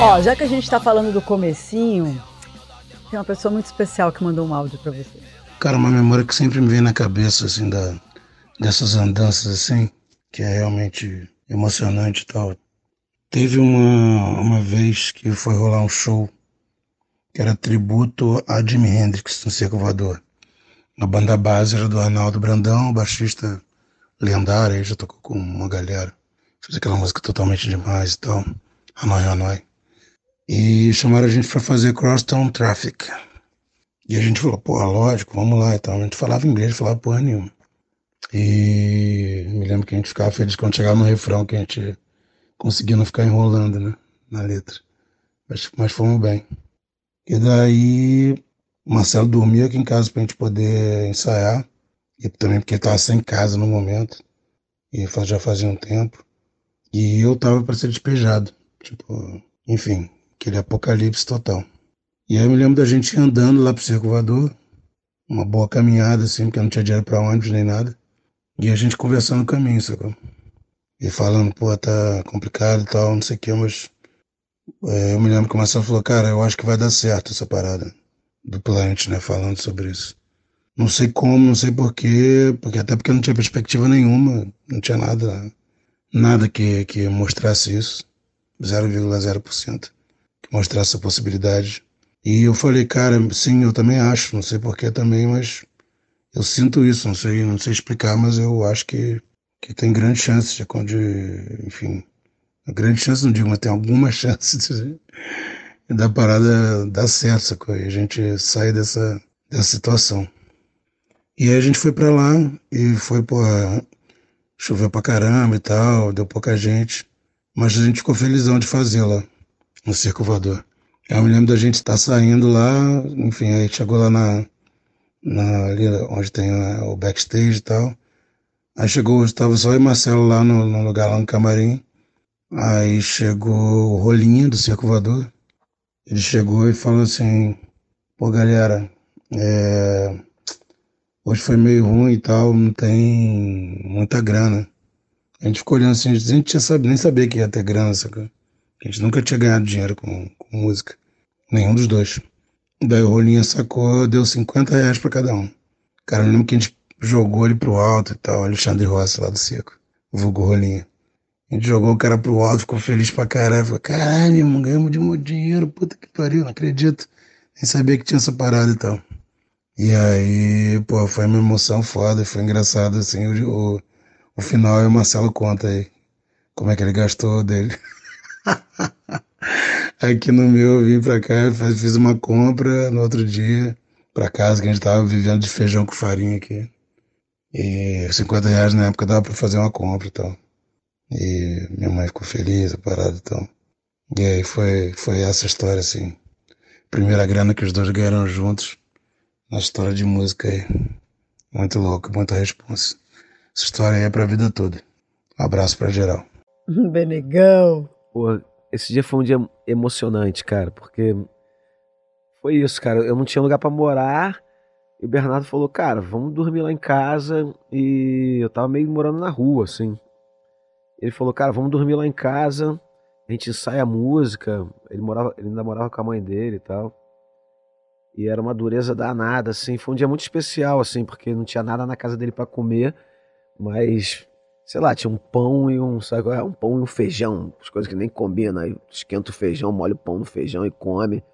Speaker 1: Ó, já que a gente tá falando do comecinho, tem uma pessoa muito especial que mandou um áudio pra você.
Speaker 12: Cara, uma memória que sempre me vem na cabeça, assim, da, dessas andanças, assim, que é realmente emocionante e tal. Teve uma, uma vez que foi rolar um show que era tributo a Jimi Hendrix no Circo Voador. A banda base era do Arnaldo Brandão, baixista lendário, aí já tocou com uma galera. Fez aquela música totalmente demais e tal. Hanoi Hanoi. E chamaram a gente para fazer Crosstown Traffic. E a gente falou, pô, lógico, vamos lá e tal. A gente falava inglês, falava porra nenhuma. E me lembro que a gente ficava feliz quando chegava no refrão, que a gente conseguia não ficar enrolando, né, na letra. Mas, mas fomos bem. E daí, o Marcelo dormia aqui em casa pra gente poder ensaiar. E também porque ele tava sem casa no momento. E já fazia um tempo. E eu tava para ser despejado. Tipo, enfim, aquele apocalipse total. E aí eu me lembro da gente andando lá pro Circo uma boa caminhada assim, porque não tinha dinheiro pra ônibus nem nada. E a gente conversando no caminho, sacou? E falando, pô, tá complicado e tal, não sei o que, mas é, eu me lembro que o Marcelo falou, cara, eu acho que vai dar certo essa parada do Planet, né, falando sobre isso. Não sei como, não sei porquê, porque até porque não tinha perspectiva nenhuma, não tinha nada, nada que, que mostrasse isso, 0,0% que mostrasse possibilidade. E eu falei, cara, sim, eu também acho, não sei porquê também, mas eu sinto isso, não sei, não sei explicar, mas eu acho que, que tem grande chance de, de enfim, grande chance não digo, mas tem alguma chance de, da parada dar certo, sacou? E a gente sair dessa, dessa situação. E aí a gente foi para lá e foi, pô, choveu pra caramba e tal, deu pouca gente, mas a gente ficou felizão de fazer lá, no Circo Voador. Eu me lembro da gente estar tá saindo lá, enfim, aí chegou lá na, na ali onde tem o backstage e tal. Aí chegou, estava só e Marcelo lá no, no lugar lá no camarim. Aí chegou o Rolinho do Circo Voador. Ele chegou e falou assim: Pô, galera, é... hoje foi meio ruim e tal, não tem muita grana. A gente ficou olhando assim, a gente sabe, nem sabia que ia ter grana, sabe? A gente nunca tinha ganhado dinheiro com, com música. Nenhum dos dois. Daí o Rolinha sacou, deu 50 reais pra cada um. Cara, eu lembro que a gente jogou ele pro alto e tal, Alexandre Rossi lá do circo, vulgo Rolinha. A gente jogou o cara pro alto, ficou feliz pra caralho. Falei, caralho, irmão, ganhamos de muito dinheiro, puta que pariu, não acredito. Nem sabia que tinha essa parada e tal. E aí, pô, foi uma emoção foda, foi engraçado, assim, o, o, o final e o Marcelo conta aí como é que ele gastou dele. Aqui no meu, eu vim pra cá, fiz uma compra no outro dia, pra casa, que a gente tava vivendo de feijão com farinha aqui. E 50 reais na época dava pra fazer uma compra e tal. E minha mãe ficou feliz, a parada então. E aí foi, foi essa história, assim. Primeira grana que os dois ganharam juntos na história de música aí. Muito louco, muita responsa. Essa história aí é pra vida toda. Um abraço pra geral.
Speaker 1: Benegão.
Speaker 5: Esse dia foi um dia emocionante, cara, porque foi isso, cara. Eu não tinha lugar para morar. E o Bernardo falou, cara, vamos dormir lá em casa. E eu tava meio morando na rua, assim. Ele falou, cara, vamos dormir lá em casa, a gente ensaia a música. Ele, morava, ele ainda morava com a mãe dele e tal. E era uma dureza danada, assim. Foi um dia muito especial, assim, porque não tinha nada na casa dele para comer, mas, sei lá, tinha um pão e um, sabe, um pão e um feijão, as coisas que nem combinam. Aí esquenta o feijão, molha o pão no feijão e come.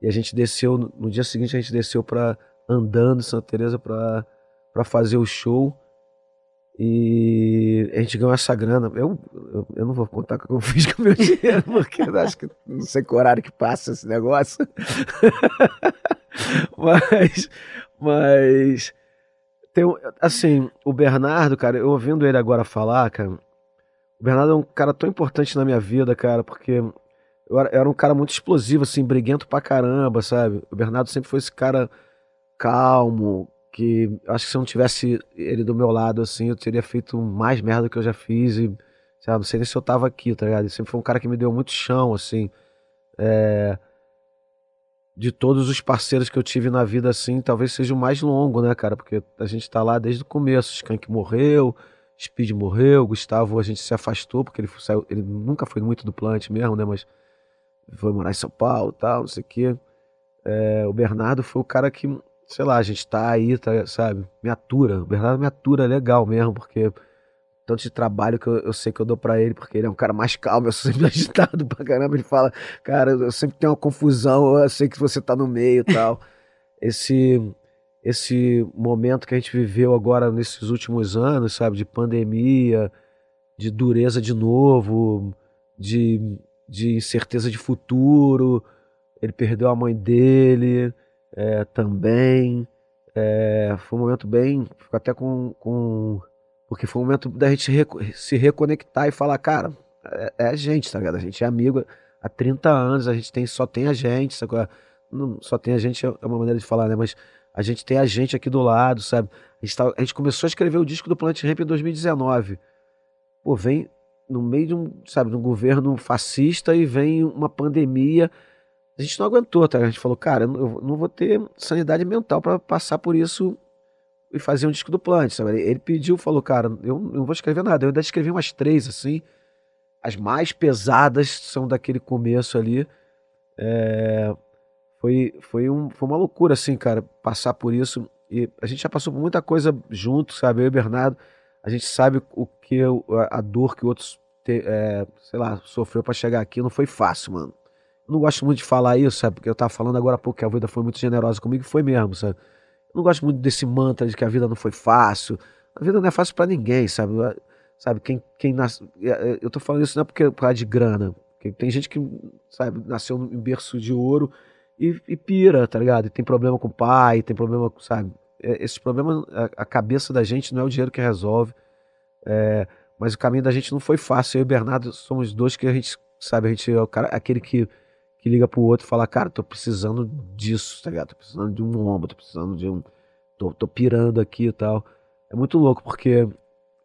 Speaker 5: E a gente desceu, no dia seguinte a gente desceu para andando em Santa Teresa para para fazer o show. E a gente ganhou essa grana. Eu, eu, eu, não vou contar o que eu fiz com o meu dinheiro, porque eu acho que não sei que horário que passa esse negócio. mas, mas tem, assim, o Bernardo, cara, eu ouvindo ele agora falar, cara, o Bernardo é um cara tão importante na minha vida, cara, porque eu era, eu era um cara muito explosivo, assim, briguento pra caramba, sabe? O Bernardo sempre foi esse cara calmo, que acho que se eu não tivesse ele do meu lado, assim, eu teria feito mais merda do que eu já fiz e, sei lá, não sei nem se eu tava aqui, tá ligado? Ele sempre foi um cara que me deu muito chão, assim, é... de todos os parceiros que eu tive na vida, assim, talvez seja o mais longo, né, cara? Porque a gente tá lá desde o começo, Skank morreu, Speed morreu, Gustavo a gente se afastou, porque ele, saiu, ele nunca foi muito do plant mesmo, né, mas foi morar em São Paulo tal, não sei o quê. É, o Bernardo foi o cara que sei lá, a gente tá aí, tá, sabe? Me atura. O Bernardo me atura legal mesmo, porque tanto de trabalho que eu, eu sei que eu dou para ele, porque ele é um cara mais calmo, eu sou sempre agitado pra caramba. Ele fala, cara, eu sempre tenho uma confusão, eu sei que você tá no meio e tal. Esse, esse momento que a gente viveu agora nesses últimos anos, sabe? De pandemia, de dureza de novo, de, de incerteza de futuro. Ele perdeu a mãe dele é, também. É, foi um momento bem. Fico até com, com. Porque foi um momento da gente se reconectar e falar, cara, é, é, a gente, tá ligado? A gente é amigo há 30 anos, a gente tem, só tem a gente, sabe? Não, só tem a gente é uma maneira de falar, né? Mas a gente tem a gente aqui do lado, sabe? A gente, tá, a gente começou a escrever o disco do Planet Ramp em 2019. Pô, vem no meio de um, sabe, de um governo fascista e vem uma pandemia a gente não aguentou, tá? A gente falou, cara, eu não vou ter sanidade mental para passar por isso e fazer um disco do Plant, sabe? Ele pediu, falou, cara, eu não vou escrever nada. Eu ainda escrevi umas três, assim. As mais pesadas são daquele começo ali. É... Foi, foi, um, foi uma loucura, assim, cara, passar por isso. E a gente já passou por muita coisa junto, sabe? Eu e o Bernardo, a gente sabe o que eu- a dor que outros, te- é, sei lá, sofreu pra chegar aqui. Não foi fácil, mano. Eu não gosto muito de falar isso, sabe? Porque eu tava falando agora há pouco que a vida foi muito generosa comigo, foi mesmo, sabe? Eu não gosto muito desse mantra de que a vida não foi fácil. A vida não é fácil pra ninguém, sabe? Sabe, quem, quem nasce. Eu tô falando isso não é porque por causa de grana. Tem gente que, sabe, nasceu em berço de ouro e, e pira, tá ligado? E tem problema com o pai, tem problema, com, sabe? É, Esses problemas, a, a cabeça da gente não é o dinheiro que resolve. É, mas o caminho da gente não foi fácil. Eu e o Bernardo somos dois que a gente, sabe, a gente é cara, aquele que, que liga pro outro e fala, cara, tô precisando disso, tá ligado? Tô precisando de um ombro, tô precisando de um. Tô, tô pirando aqui e tal. É muito louco, porque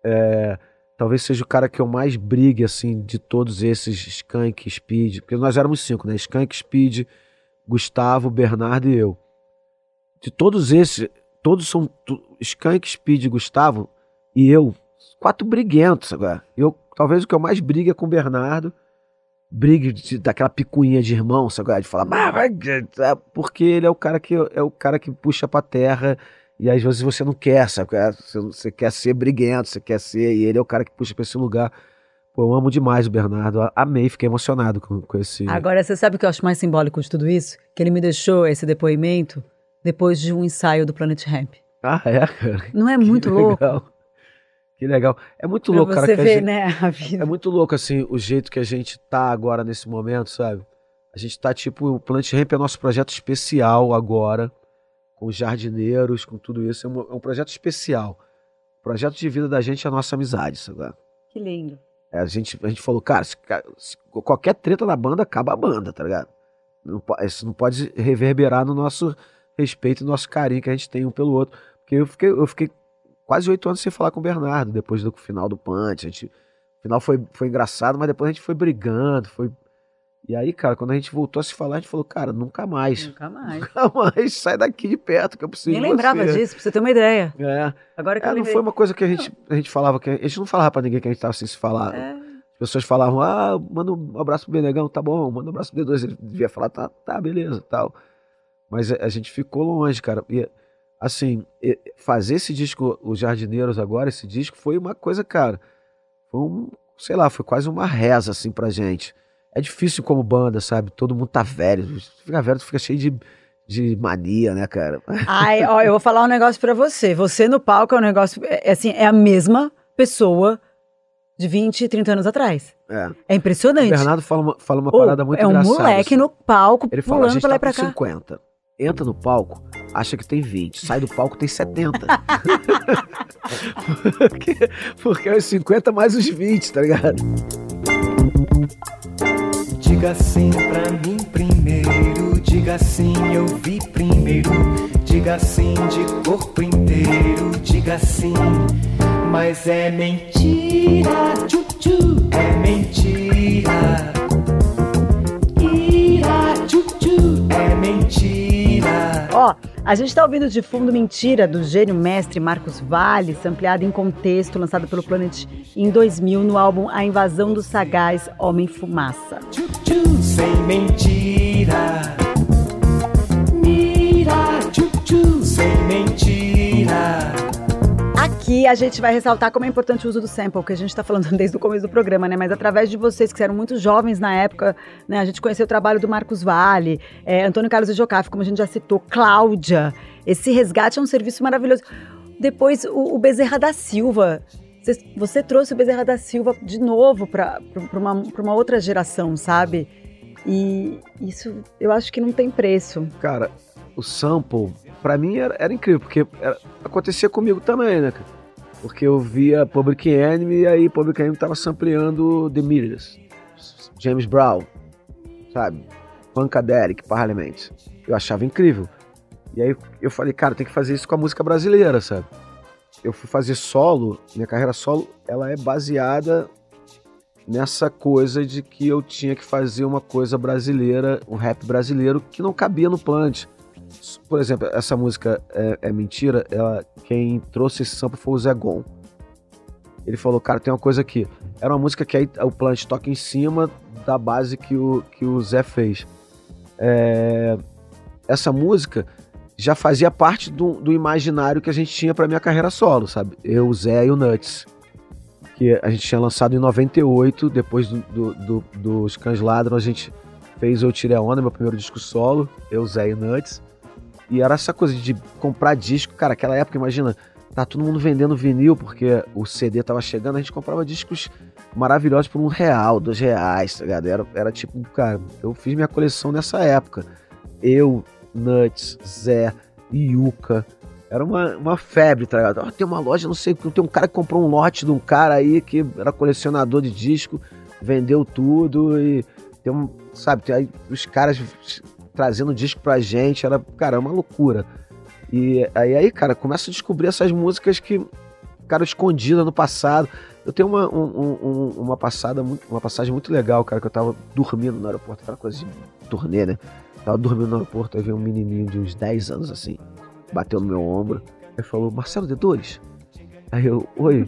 Speaker 5: é, talvez seja o cara que eu mais brigue, assim, de todos esses, Skank, Speed, porque nós éramos cinco, né? Skank, Speed, Gustavo, Bernardo e eu. De todos esses, todos são Skank, Speed, Gustavo e eu, quatro briguentos agora. Eu, talvez o que eu mais brigue é com o Bernardo, brigue de- daquela picuinha de irmão, sabe? De falar, é, porque ele é o cara que é o cara que puxa pra terra e às vezes você não quer, sabe? Você, você quer ser briguento, você quer ser, e ele é o cara que puxa pra esse lugar. Pô, eu amo demais o Bernardo, amei, fiquei emocionado com, com esse.
Speaker 1: Agora, você sabe o que eu acho mais simbólico de tudo isso? Que ele me deixou esse depoimento depois de um ensaio do Planet Ramp.
Speaker 5: Ah, é, cara.
Speaker 1: Não é
Speaker 5: Que
Speaker 1: muito louco?
Speaker 5: legal. Que legal. É muito
Speaker 1: Pra
Speaker 5: louco, cara.
Speaker 1: você ver,
Speaker 5: gente-
Speaker 1: né, a vida.
Speaker 5: É muito louco, assim, o jeito que a gente tá agora nesse momento, sabe? A gente tá tipo, o Plant Ramp é nosso projeto especial agora, com os jardineiros, com tudo isso. É um, é um projeto especial. O projeto de vida da gente é a nossa amizade, sabe?
Speaker 1: Que lindo.
Speaker 5: É, a, gente, a gente falou, cara, se, se qualquer treta na banda, acaba a banda, tá ligado? Não, isso não pode reverberar no nosso respeito e no nosso carinho que a gente tem um pelo outro. Porque eu fiquei, eu fiquei quase oito anos sem falar com o Bernardo, depois do final do Punch. A gente, o final foi, foi engraçado, mas depois a gente foi brigando, foi... E aí, cara, quando a gente voltou a se falar, a gente falou, cara, nunca mais.
Speaker 1: Nunca mais.
Speaker 5: Nunca mais, sai daqui de perto que eu preciso
Speaker 1: Nem lembrava
Speaker 5: você.
Speaker 1: disso, pra você ter uma ideia.
Speaker 5: É.
Speaker 1: Agora que
Speaker 5: É,
Speaker 1: eu
Speaker 5: não foi uma coisa que a gente, a gente falava, que a gente não falava pra ninguém que a gente tava sem se falar.
Speaker 1: É.
Speaker 5: As pessoas falavam, ah, manda um abraço pro Benegão, tá bom, manda um abraço pro D2. Ele devia falar, tá, tá, beleza, tal. Mas a, a gente ficou longe, cara. E, assim, fazer esse disco, Os Jardineiros agora, esse disco, foi uma coisa, cara, foi um, sei lá, foi quase uma reza, assim, pra gente. É difícil como banda, sabe? Todo mundo tá velho. Tu fica velho, tu fica cheio de, de mania, né, cara?
Speaker 1: Ai, ó, eu vou falar um negócio pra você. Você no palco é um negócio. É, é assim, é a mesma pessoa de 20, 30 anos atrás.
Speaker 5: É.
Speaker 1: É impressionante.
Speaker 5: O Bernardo fala uma, fala uma parada muito
Speaker 1: é um
Speaker 5: engraçada.
Speaker 1: moleque
Speaker 5: assim.
Speaker 1: no palco,
Speaker 5: Ele fala, a
Speaker 1: pulando
Speaker 5: gente
Speaker 1: pra lá
Speaker 5: tá
Speaker 1: pra cá.
Speaker 5: 50. Entra no palco, acha que tem 20. Sai do palco, tem 70. porque, porque é os 50 mais os 20, tá ligado?
Speaker 13: Diga sim pra mim primeiro, diga sim, eu vi primeiro. Diga sim de corpo inteiro, diga sim, mas é mentira, tchu, é mentira. Ira, tchu, tchu, é mentira.
Speaker 1: A gente tá ouvindo de fundo Mentira, do gênio mestre Marcos Valles, ampliado em contexto, lançado pelo Planet em 2000 no álbum A Invasão do Sagaz Homem Fumaça.
Speaker 13: Sem mentira. Mira, sem mentira.
Speaker 1: Aqui a gente vai ressaltar como é importante o uso do sample, que a gente está falando desde o começo do programa, né? Mas através de vocês, que eram muito jovens na época, né? A gente conheceu o trabalho do Marcos Vale, é, Antônio Carlos Jocafe, como a gente já citou, Cláudia. Esse resgate é um serviço maravilhoso. Depois, o, o Bezerra da Silva. Você, você trouxe o Bezerra da Silva de novo para uma, uma outra geração, sabe? E isso eu acho que não tem preço.
Speaker 5: Cara, o sample, pra mim era, era incrível, porque era- acontecia comigo também, né, cara? Porque eu via Public Enemy e aí Public Enemy tava sampleando The Mirrors, James Brown, sabe? Funkadelic, Parliament. Eu achava incrível. E aí eu falei, cara, tem que fazer isso com a música brasileira, sabe? Eu fui fazer solo, minha carreira solo, ela é baseada nessa coisa de que eu tinha que fazer uma coisa brasileira, um rap brasileiro que não cabia no plant. Por exemplo, essa música é, é mentira, ela, quem trouxe esse sample foi o Zé Gon. Ele falou, cara, tem uma coisa aqui. Era uma música que aí o plant toca em cima da base que o, que o Zé fez. É, essa música já fazia parte do, do imaginário que a gente tinha pra minha carreira solo, sabe? Eu, o Zé e o Nuts. Que a gente tinha lançado em 98, depois do, do, do, dos Cães Ladram, a gente fez Eu Tirei a Onda, meu primeiro disco solo, eu, Zé e Nuts. E era essa coisa de comprar disco, cara, aquela época, imagina, tá todo mundo vendendo vinil, porque o CD tava chegando, a gente comprava discos maravilhosos por um real, dois reais, tá ligado? Era, era tipo, cara, eu fiz minha coleção nessa época. Eu, Nuts, Zé, Yuka. Era uma, uma febre, tá ligado? Ó, tem uma loja, não sei, tem um cara que comprou um lote de um cara aí que era colecionador de disco, vendeu tudo e tem um, sabe, tem aí os caras trazendo disco pra gente, era, cara, uma loucura. E aí, aí, cara, começa a descobrir essas músicas que ficaram escondidas no passado. Eu tenho uma, um, um, uma, passada, uma passagem muito legal, cara, que eu tava dormindo no aeroporto, aquela coisa de turnê, né? Tava dormindo no aeroporto, aí veio um menininho de uns 10 anos, assim, bateu no meu ombro, aí falou, Marcelo D2? Aí eu, oi.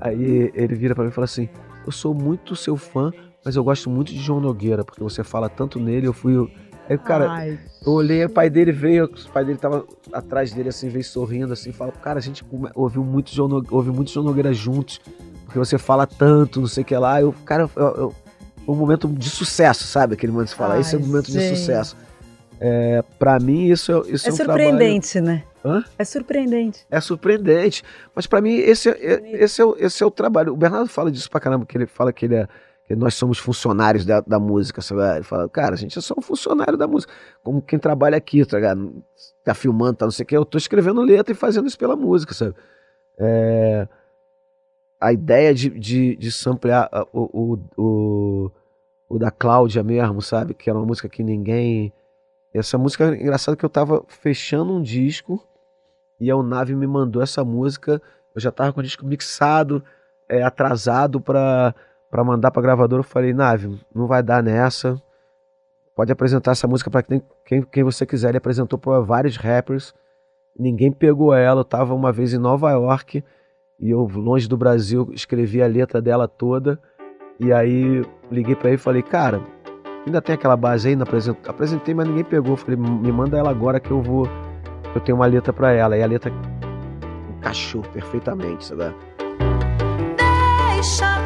Speaker 5: Aí ele vira para mim e fala assim, eu sou muito seu fã, mas eu gosto muito de João Nogueira, porque você fala tanto nele, eu fui... Aí, cara,
Speaker 1: Ai.
Speaker 5: eu olhei, o pai dele veio, o pai dele tava atrás dele, assim, veio sorrindo, assim, fala, cara, a gente ouviu muito João Nogueira, ouviu muito João Nogueira juntos, porque você fala tanto, não sei o que lá. Eu, cara, eu, eu- foi um momento de sucesso, sabe? Aquele momento de falar,
Speaker 1: Ai,
Speaker 5: esse é um momento de sucesso. É, pra mim, isso é, isso
Speaker 1: É
Speaker 5: é um
Speaker 1: surpreendente, né?
Speaker 5: trabalho... Hã?
Speaker 1: É surpreendente.
Speaker 5: É surpreendente. Mas pra mim, esse, é, é- esse, é, o- esse é o trabalho. O Bernardo fala disso pra caramba, que ele fala que ele é. Que nós somos funcionários da, da música, sabe? Ele fala, cara, a gente é só um funcionário da música. Como quem trabalha aqui, tá? Tá filmando, tá não sei o quê. Eu tô escrevendo letra e fazendo isso pela música, sabe? É, a ideia de, de, de samplear ah, o, o, o, o da Cláudia mesmo, sabe? Que era uma música que ninguém. Essa música engraçado que eu tava fechando um disco e a Nave me mandou essa música. Eu já tava com o disco mixado, é, atrasado pra, pra mandar pra gravadora. Eu falei, Nave, não vai dar nessa. Pode apresentar essa música pra quem, quem, quem você quiser. Ele apresentou pra vários rappers. Ninguém pegou ela. Eu tava uma vez em Nova York e eu, longe do Brasil, escrevi a letra dela toda. E aí liguei pra ele e falei, cara, ainda tem aquela base aí? Apresentei, mas ninguém pegou. Falei, me manda ela agora que eu vou. Eu tenho uma letra pra ela. E a letra encaixou perfeitamente, sabe?
Speaker 14: Deixa,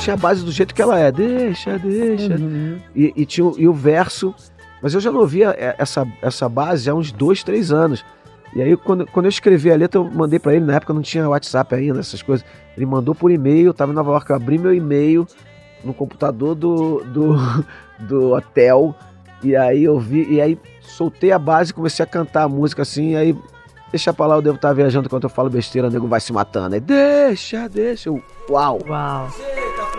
Speaker 5: Tinha a base do jeito que ela é. Deixa, deixa.
Speaker 1: Uhum.
Speaker 5: E, e tinha e o verso. Mas eu já não ouvia é, essa, essa base há uns dois, três anos. E aí, quando, quando eu escrevi a letra, eu mandei pra ele. Na época não tinha WhatsApp ainda, essas coisas. Ele mandou por e-mail. Eu tava em Nova York, eu abri meu e-mail no computador do, do, do hotel. E aí eu vi. E aí soltei a base comecei a cantar a música assim. Aí, deixa pra lá, eu devo estar viajando enquanto eu falo besteira, o nego vai se matando. Aí, deixa, deixa. Uau!
Speaker 1: Uau!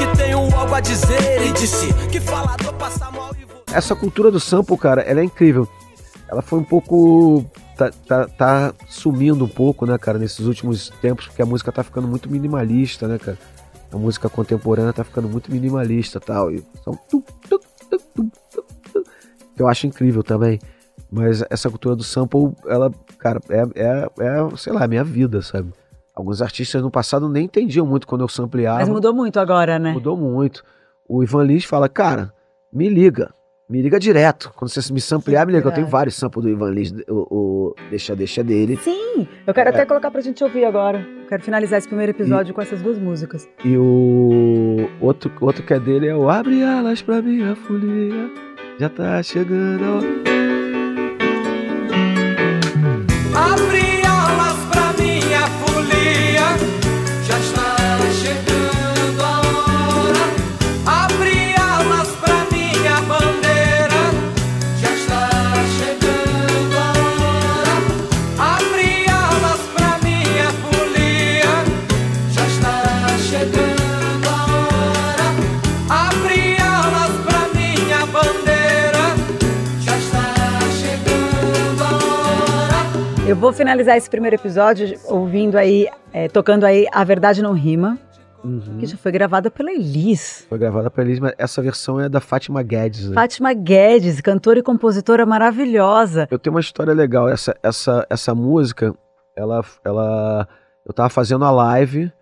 Speaker 14: que
Speaker 4: tenho algo a dizer e disse que falador passa mal e
Speaker 5: essa cultura do sample, cara, ela é incrível. Ela foi um pouco. Tá, tá, tá sumindo um pouco, né, cara, nesses últimos tempos, porque a música tá ficando muito minimalista, né, cara? A música contemporânea tá ficando muito minimalista tal. E que eu acho incrível também. Mas essa cultura do sample, ela, cara, é, é, é sei lá, a minha vida, sabe? Alguns artistas no passado nem entendiam muito quando eu sampleava.
Speaker 1: Mas mudou muito agora, né?
Speaker 5: Mudou muito. O Ivan Lins fala, cara, me liga. Me liga direto. Quando você me samplear, me liga. Eu tenho vários samples do Ivan Lins, o, o Deixa Deixa dele.
Speaker 1: Sim, eu quero
Speaker 5: É.
Speaker 1: até colocar pra gente ouvir agora. Quero finalizar esse primeiro episódio com essas duas músicas.
Speaker 5: E o outro, outro que é dele é o Abre alas pra minha folia. Já tá chegando. a hora."
Speaker 10: Abre
Speaker 1: Eu vou finalizar esse primeiro episódio ouvindo aí, é, tocando aí A Verdade Não Rima,
Speaker 5: Uhum.
Speaker 1: que já foi gravada pela Elis.
Speaker 5: Foi gravada pela Elis, mas essa versão é da Fátima Guedes. Né?
Speaker 1: Fátima Guedes, cantora e compositora maravilhosa.
Speaker 5: Eu tenho uma história legal. Essa, essa, essa música, ela, ela. Eu tava fazendo a live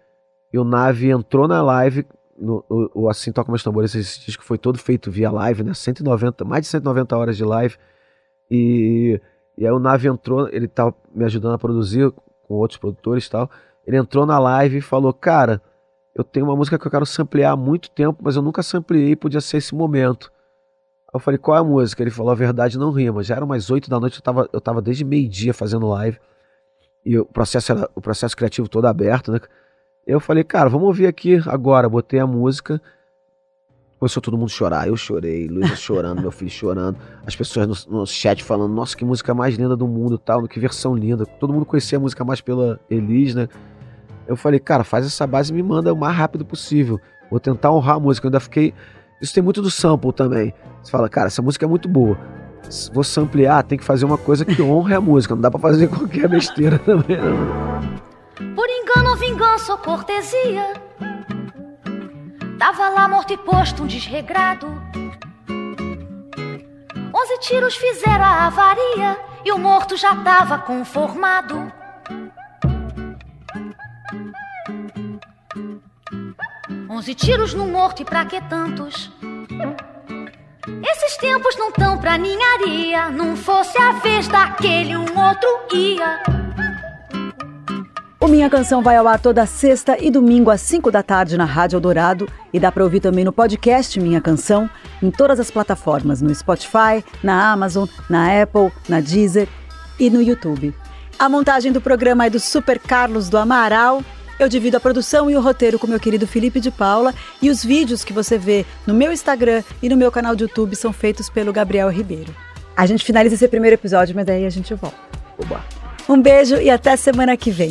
Speaker 5: e o Nave entrou na live. No, o, o Assim Toca Meus Tambores, esse disco foi todo feito via live, né? 190, mais de 190 horas de live. E, e aí o Nave entrou, ele tava me ajudando a produzir com outros produtores e tal. Ele entrou na live e falou: Cara, eu tenho uma música que eu quero samplear há muito tempo, mas eu nunca sampleei, podia ser esse momento. Aí eu falei, qual é a música? Ele falou, a verdade não rima. Já eram umas 8 da noite, eu tava, eu tava desde meio-dia fazendo live. E o processo, era, o processo criativo todo aberto, né? Eu falei, cara, vamos ouvir aqui agora. Botei a música. Começou todo mundo chorar. Eu chorei, Luísa chorando, meu filho chorando. As pessoas no, no chat falando, nossa, que música mais linda do mundo tal, que versão linda. Todo mundo conhecia a música mais pela Elis, né? Eu falei, cara, faz essa base e me manda o mais rápido possível. Vou tentar honrar a música. Eu ainda fiquei. Isso tem muito do sample também. Você fala, cara, essa música é muito boa. Se Vou samplear, tem que fazer uma coisa que honre a música. Não dá pra fazer qualquer besteira também, não.
Speaker 14: Por engano ou vingança ou cortesia Tava lá morto e posto um desregrado. Onze tiros fizeram a avaria E o morto já tava conformado. Onze tiros no morto e pra que tantos? Esses tempos não tão pra ninharia. Não fosse a vez daquele um outro ia
Speaker 1: O Minha Canção vai ao ar toda sexta e domingo às 5 da tarde na Rádio Eldorado e dá para ouvir também no podcast Minha Canção, em todas as plataformas, no Spotify, na Amazon, na Apple, na Deezer e no YouTube. A montagem do programa é do Super Carlos do Amaral. Eu divido a produção e o roteiro com meu querido Felipe de Paula e os vídeos que você vê no meu Instagram e no meu canal de YouTube são feitos pelo Gabriel Ribeiro. A gente finaliza esse primeiro episódio, mas daí a gente volta.
Speaker 5: Oba.
Speaker 1: Um beijo e até semana que vem.